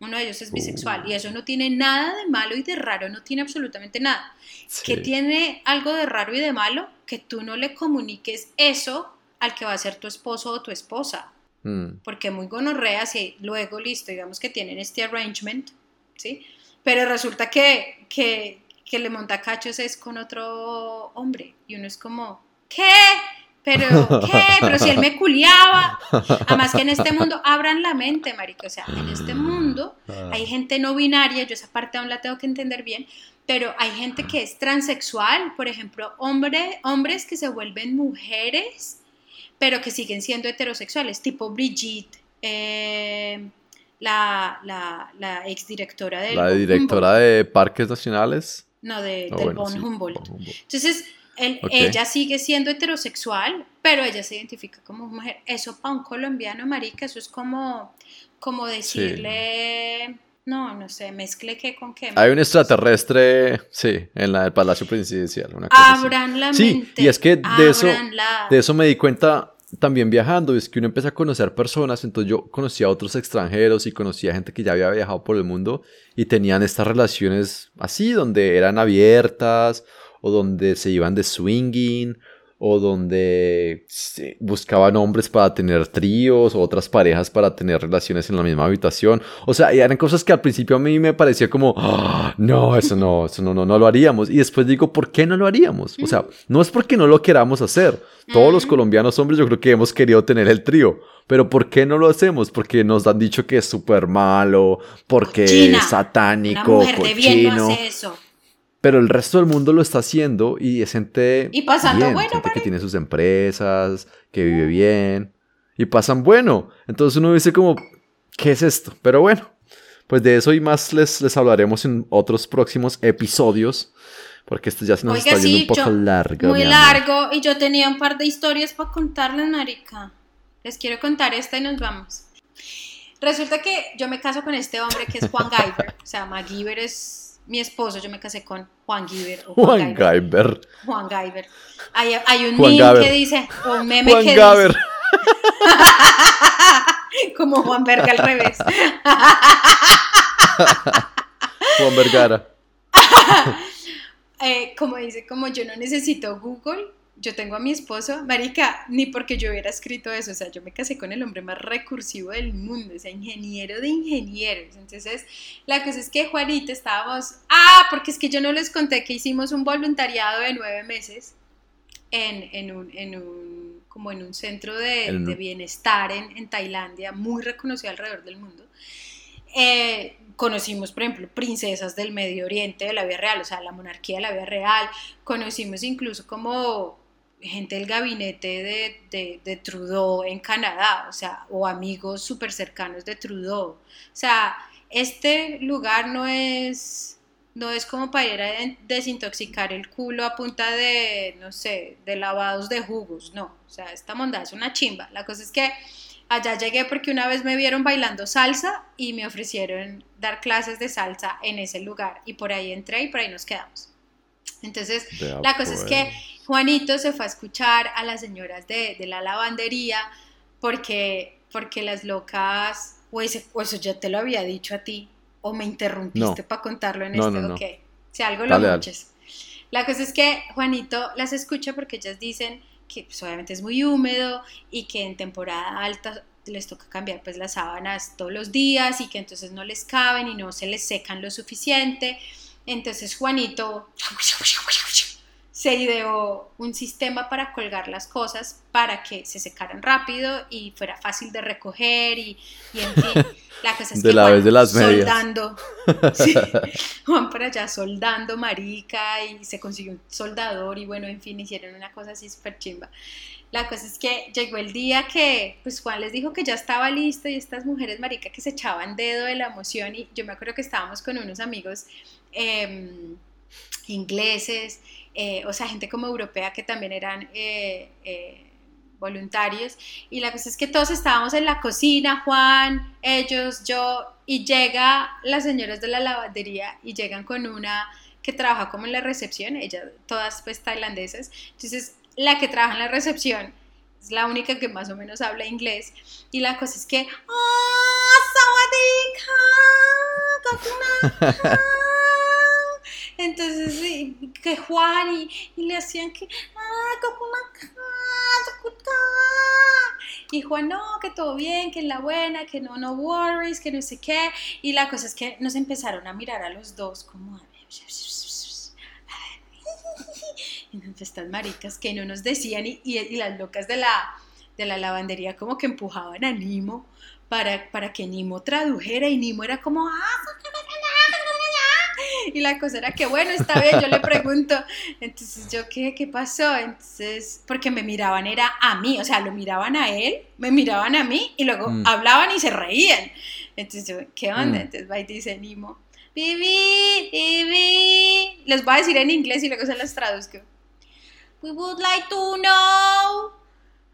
Uno de ellos es bisexual y eso no tiene nada de malo y de raro, no tiene absolutamente nada. ¿Qué Que tiene algo de raro y de malo que tú no le comuniques eso al que va a ser tu esposo o tu esposa. Mm. Porque muy gonorrea si luego, listo, digamos que tienen este arrangement, ¿sí? Pero resulta que, que, que le monta cachos es con otro hombre. Y uno es como, ¿qué? Pero, ¿qué? Pero si él me culiaba. Además que en este mundo abran la mente, marico. O sea, en este mundo ah. hay gente no binaria, yo esa parte aún la tengo que entender bien, pero hay gente que es transexual, por ejemplo, hombre, hombres que se vuelven mujeres pero que siguen siendo heterosexuales, tipo Brigitte, eh, la, la, la exdirectora de... La directora de Parques Nacionales. No, de, ah, del Bon Humboldt. Entonces, ella sigue siendo heterosexual, pero ella se identifica como mujer. Eso para un colombiano, marica, eso es como, como decirle... No, no sé, mezcle qué con qué. Hay un extraterrestre, sí, en la del Palacio Presidencial. Abran la mente. Sí, y es que de eso, de eso me di cuenta también viajando, es que uno empieza a conocer personas, entonces yo conocía a otros extranjeros y conocía gente que ya había viajado por el mundo y tenían estas relaciones así, donde eran abiertas o donde se iban de swinging o donde buscaban hombres para tener tríos o otras parejas para tener relaciones en la misma habitación. O sea, eran cosas que al principio a mí me parecía como, ah, no, eso no, eso no, no, no lo haríamos. Y después digo, ¿por qué no lo haríamos? O sea, no es porque no lo queramos hacer. Todos los colombianos hombres yo creo que hemos querido tener el trío. Pero ¿por qué no lo hacemos? Porque nos han dicho que es súper malo, porque es satánico, cochino. eso pero el resto del mundo lo está haciendo y es gente. Y pasando bueno, gente que tiene sus empresas, que vive bien. Y pasan bueno. Entonces uno dice como, ¿qué es esto? Pero bueno, pues de eso y más les, les hablaremos en otros próximos episodios. Porque esto ya se nos está yendo un poco largo. Muy largo. Y yo tenía un par de historias para contarles, Marica. Les quiero contar esta y nos vamos. Resulta que yo me caso con este hombre que es Juan Guyver. o sea, MacGyver es mi esposo, yo me casé con Juan Giver. Juan, Juan Juan Guyver. Hay, hay un meme que dice, un meme Juan que dice... Como Juan Verga al revés. Juan Vergara. Eh, como dice, como yo no necesito Google, yo tengo a mi esposo, Marica, ni porque yo hubiera escrito eso, o sea, yo me casé con el hombre más recursivo del mundo, o sea, ingeniero de ingenieros. Entonces, la cosa es que Juanita estábamos, ah, porque es que yo no les conté que hicimos un voluntariado de nueve meses en, en, un, en un, como en un centro de, de bienestar en, en, Tailandia, muy reconocido alrededor del mundo. Eh, conocimos, por ejemplo, princesas del Medio Oriente de la vida real, o sea, la monarquía de la vida real, conocimos incluso como gente del gabinete de, Trudeau en Canadá, o sea, o amigos súper cercanos de Trudeau. O sea, este lugar no es, no es como para ir a desintoxicar el culo a punta de, no sé, de lavados de jugos, no. O sea, esta monda es una chimba. La cosa es que allá llegué porque una vez me vieron bailando salsa y me ofrecieron dar clases de salsa en ese lugar y por ahí entré y por ahí nos quedamos. Entonces, la cosa es que Juanito se fue a escuchar a las señoras de, la lavandería porque, porque las locas, o eso, ya te lo había dicho a ti, o me interrumpiste para contarlo en este, no, ok. Si algo lo muches. La cosa es que Juanito las escucha porque ellas dicen que pues, obviamente es muy húmedo y que en temporada alta les toca cambiar pues las sábanas todos los días y que entonces no les caben y no se les secan lo suficiente. Entonces Juanito se ideó un sistema para colgar las cosas para que se secaran rápido y fuera fácil de recoger y, en fin, la cosa es de la vez de las soldando, Juan para allá soldando marica y se consiguió un soldador y bueno, en fin, hicieron una cosa así súper chimba. La cosa es que llegó el día que pues Juan les dijo que ya estaba listo y estas mujeres marica que se echaban dedo de la emoción y yo me acuerdo que estábamos con unos amigos em, ingleses eh, o sea, gente como europea que también eran eh, eh, voluntarios. Y la cosa es que todos estábamos en la cocina, Juan, ellos, yo, y llega las señoras de la lavandería y llegan con una que trabaja como en la recepción, ellas todas pues tailandesas. Entonces, la que trabaja en la recepción es la única que más o menos habla inglés. Y la cosa es que, ¡Oh, Entonces, que Juan y, le hacían que, y Juan, no, que todo bien, que es la buena, que no, no worries, que no sé qué. Y la cosa es que nos empezaron a mirar a los dos como, entonces estas maricas que no nos decían y, y, las locas de la, de la lavandería como que empujaban a Nimo para, para que Nimo tradujera y Nimo era como, ah, y la cosa era que, bueno, está bien, yo le pregunto, entonces yo, ¿qué, qué pasó? Entonces, porque me miraban, era a mí, o sea, lo miraban a él, me miraban a mí y luego mm. hablaban y se reían. Entonces yo, ¿qué onda? Mm. Entonces va y dice Nimo, Bibi, Bibi, les voy a decir en inglés y luego se las traduzco. We would like to know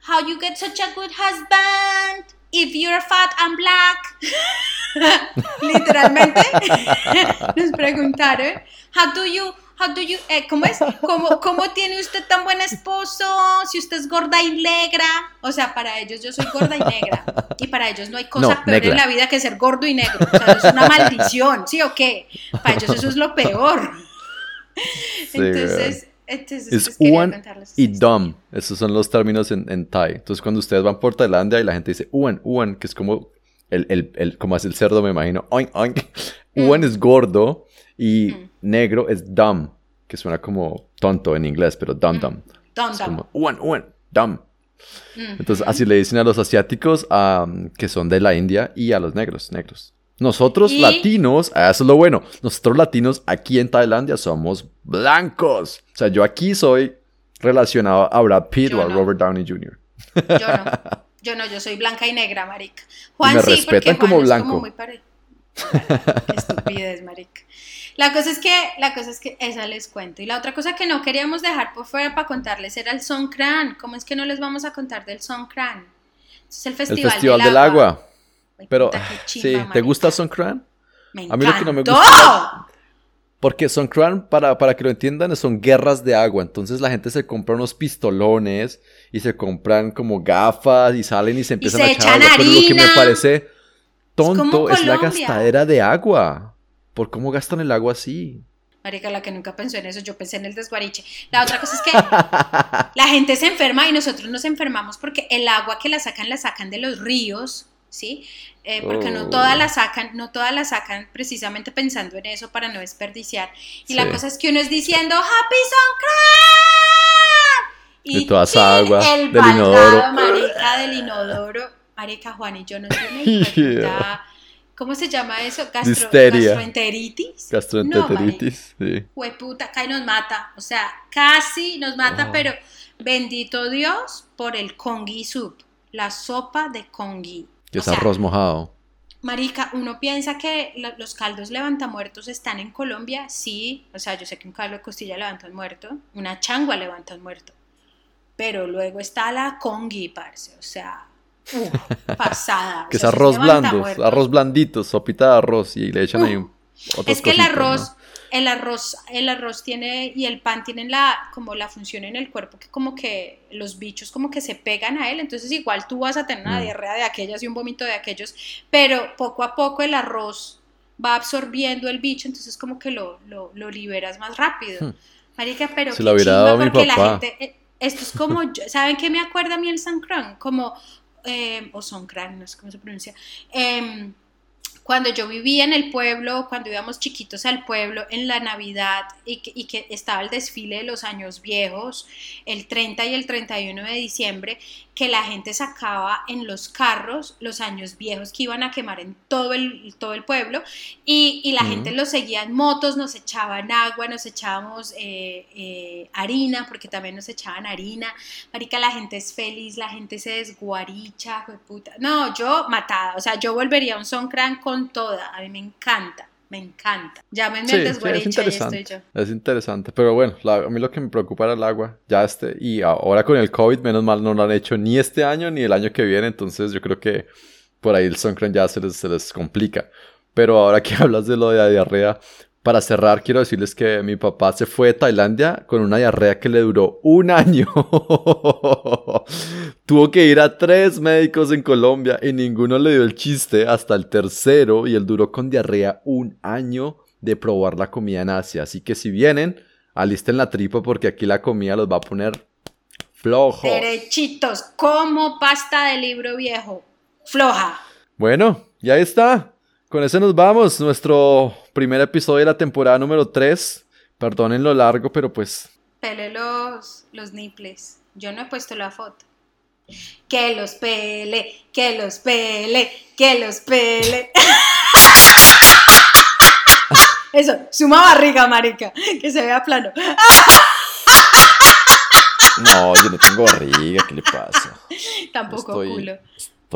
how you get such a good husband if you're fat and black. literalmente, nos preguntaron, how do you, how do you, eh, ¿cómo es? ¿Cómo, ¿Cómo tiene usted tan buen esposo si usted es gorda y negra? O sea, para ellos yo soy gorda y negra. Y para ellos no hay cosa peor en la vida que ser gordo y negro. O sea, es una maldición, ¿sí o qué? Para ellos eso es lo peor. Entonces... Entonces, es uan y dom. Esos son los términos en, en Thai. Entonces, cuando ustedes van por Tailandia y la gente dice uan, uan, que es como el, el, el, como hace el cerdo, me imagino. Oink, oink. Mm. es gordo y mm. negro es dumb, que suena como tonto en inglés, pero dumb, dumb. Dumb, dumb. Uan, uan, dumb. Entonces, así le dicen a los asiáticos que son de la India y a los negros, negros. Nosotros latinos, ah, eso es lo bueno, nosotros latinos aquí en Tailandia somos blancos. O sea, yo aquí soy relacionado a Brad Pitt o a Robert Downey Jr. Yo no. Yo no, yo soy blanca y negra, marica. Juan me sí, respetan como blanco. muy Qué estupidez, marica. La cosa es que, la cosa es que esa les cuento. Y la otra cosa que no queríamos dejar por fuera para contarles era el Songkran. ¿Cómo es que no les vamos a contar del Songkran? Es el festival, el festival del, agua. Pero, sí, ¿te gusta Songkran? Me encantó. A mí lo que no me gusta porque Songkran, para, para que lo entiendan, son guerras de agua. Entonces la gente se compra unos pistolones y se compran como gafas y salen y se empiezan a echar agua. Pero lo que me parece tonto es, la gastadera de agua. ¿Por cómo gastan el agua así? Marica, la que nunca pensó en eso, yo pensé en el desguariche. La otra cosa es que la gente se enferma y nosotros nos enfermamos porque el agua que la sacan, la sacan de los ríos ¿sí? Eh, porque no todas oh. las sacan, no todas las sacan precisamente pensando en eso para no desperdiciar. Y la cosa es que uno es diciendo Happy Songkran y, toda esa agua el del inodoro. marica del inodoro, marica Juan y yo no ¿Cómo se llama eso? gastroenteritis. Gastroenteritis, sí. Hueputa, casi nos mata. O sea, casi nos mata, oh. pero bendito Dios por el congui soup, la sopa de congui. Es arroz mojado. Marica, uno piensa que los caldos levantamuertos están en Colombia, sí, o sea, yo sé que un caldo de costilla levanta un muerto, una changua levanta un muerto, pero luego está la congui, parce, o sea, pasada. que es arroz blando, arroz blandito, sopita de arroz y le echan ahí un, Es que el arroz, el arroz, el arroz tiene y el pan tienen la como la función en el cuerpo que como que los bichos como que se pegan a él, entonces igual tú vas a tener una mm. diarrea de aquellas y un vómito de aquellos, pero poco a poco el arroz va absorbiendo el bicho, entonces como que lo, lo, liberas más rápido. Hmm. Marica, pero Se lo hubiera dado mi papá. Eh, esto es como, ¿saben qué me acuerda a mí el Sancrón? Como eh, o no sé cómo se pronuncia, eh, cuando yo vivía en el pueblo, cuando íbamos chiquitos al pueblo en la Navidad y que, estaba el desfile de los años viejos, el 30 y el 31 de diciembre, que la gente sacaba en los carros los años viejos que iban a quemar en todo el, todo el pueblo y, la gente los seguía en motos, nos echaban agua, nos echábamos eh, eh, harina, porque también nos echaban harina. Marica, la gente es feliz, la gente se desguaricha, puta. No, yo matada, o sea, yo volvería a un Songkran con toda. A mí me encanta. Me encanta. Llámenme sí, sí, es interesante. yo. Es interesante. Pero bueno, a mí lo que me preocupa era el agua. Ya este. Y ahora con el COVID, menos mal, no lo han hecho ni este año ni el año que viene. Entonces yo creo que por ahí el Suncran ya se les, se les complica. Pero ahora que hablas de lo de la diarrea, para cerrar, quiero decirles que mi papá se fue de Tailandia con una diarrea que le duró un año. Tuvo que ir a tres médicos en Colombia y ninguno le dio el chiste hasta el tercero y él duró con diarrea un año de probar la comida en Asia. Así que si vienen, alisten la tripa porque aquí la comida los va a poner flojos. Derechitos, como pasta de libro viejo. Floja. Bueno, ya está. Con eso nos vamos. Nuestro primer episodio de la temporada número 3. Perdonen lo largo, pero pues. Pele los, los niples. Yo no he puesto la foto. Que los pele, que los pele, que los pele. Eso, suma barriga, marica, que se vea plano. No, yo no tengo barriga, ¿qué le pasa? Tampoco culo.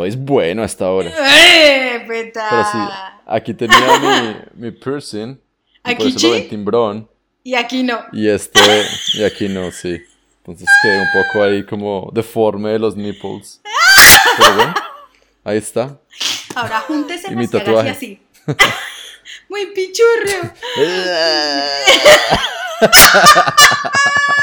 Todo es bueno hasta ahora. ¡Eh, Pero sí, aquí tenía mi, mi piercing. ¿Aquí sí? timbrón. Y aquí no. Y este, y aquí no, sí. Entonces quedé un poco ahí como deforme de los nipples. Pero bueno, ahí está. Ahora júntese y mi tatuaje. así. Muy pichurrio.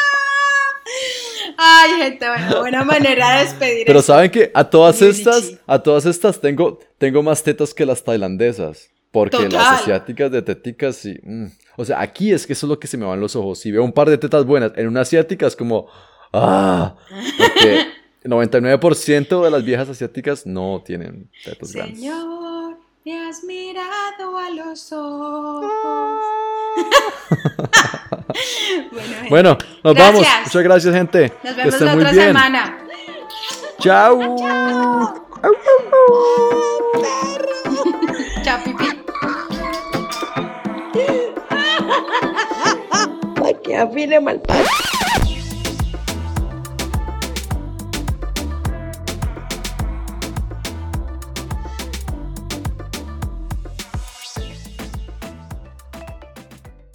Ay, gente, bueno, buena manera de despedir. Pero saben que a todas estas, a todas estas tengo, tengo más tetas que las tailandesas. Porque las asiáticas de teticas, sí. Mm. O sea, aquí es que eso es lo que se me van los ojos. Si veo un par de tetas buenas en una asiática, es como. ¡Ah! Porque el 99% de las viejas asiáticas no tienen tetas grandes. Me has mirado a los ojos. bueno, nos vamos. Muchas gracias, gente. Nos vemos la otra semana. Chao. Chao, pipi. Para que afine mal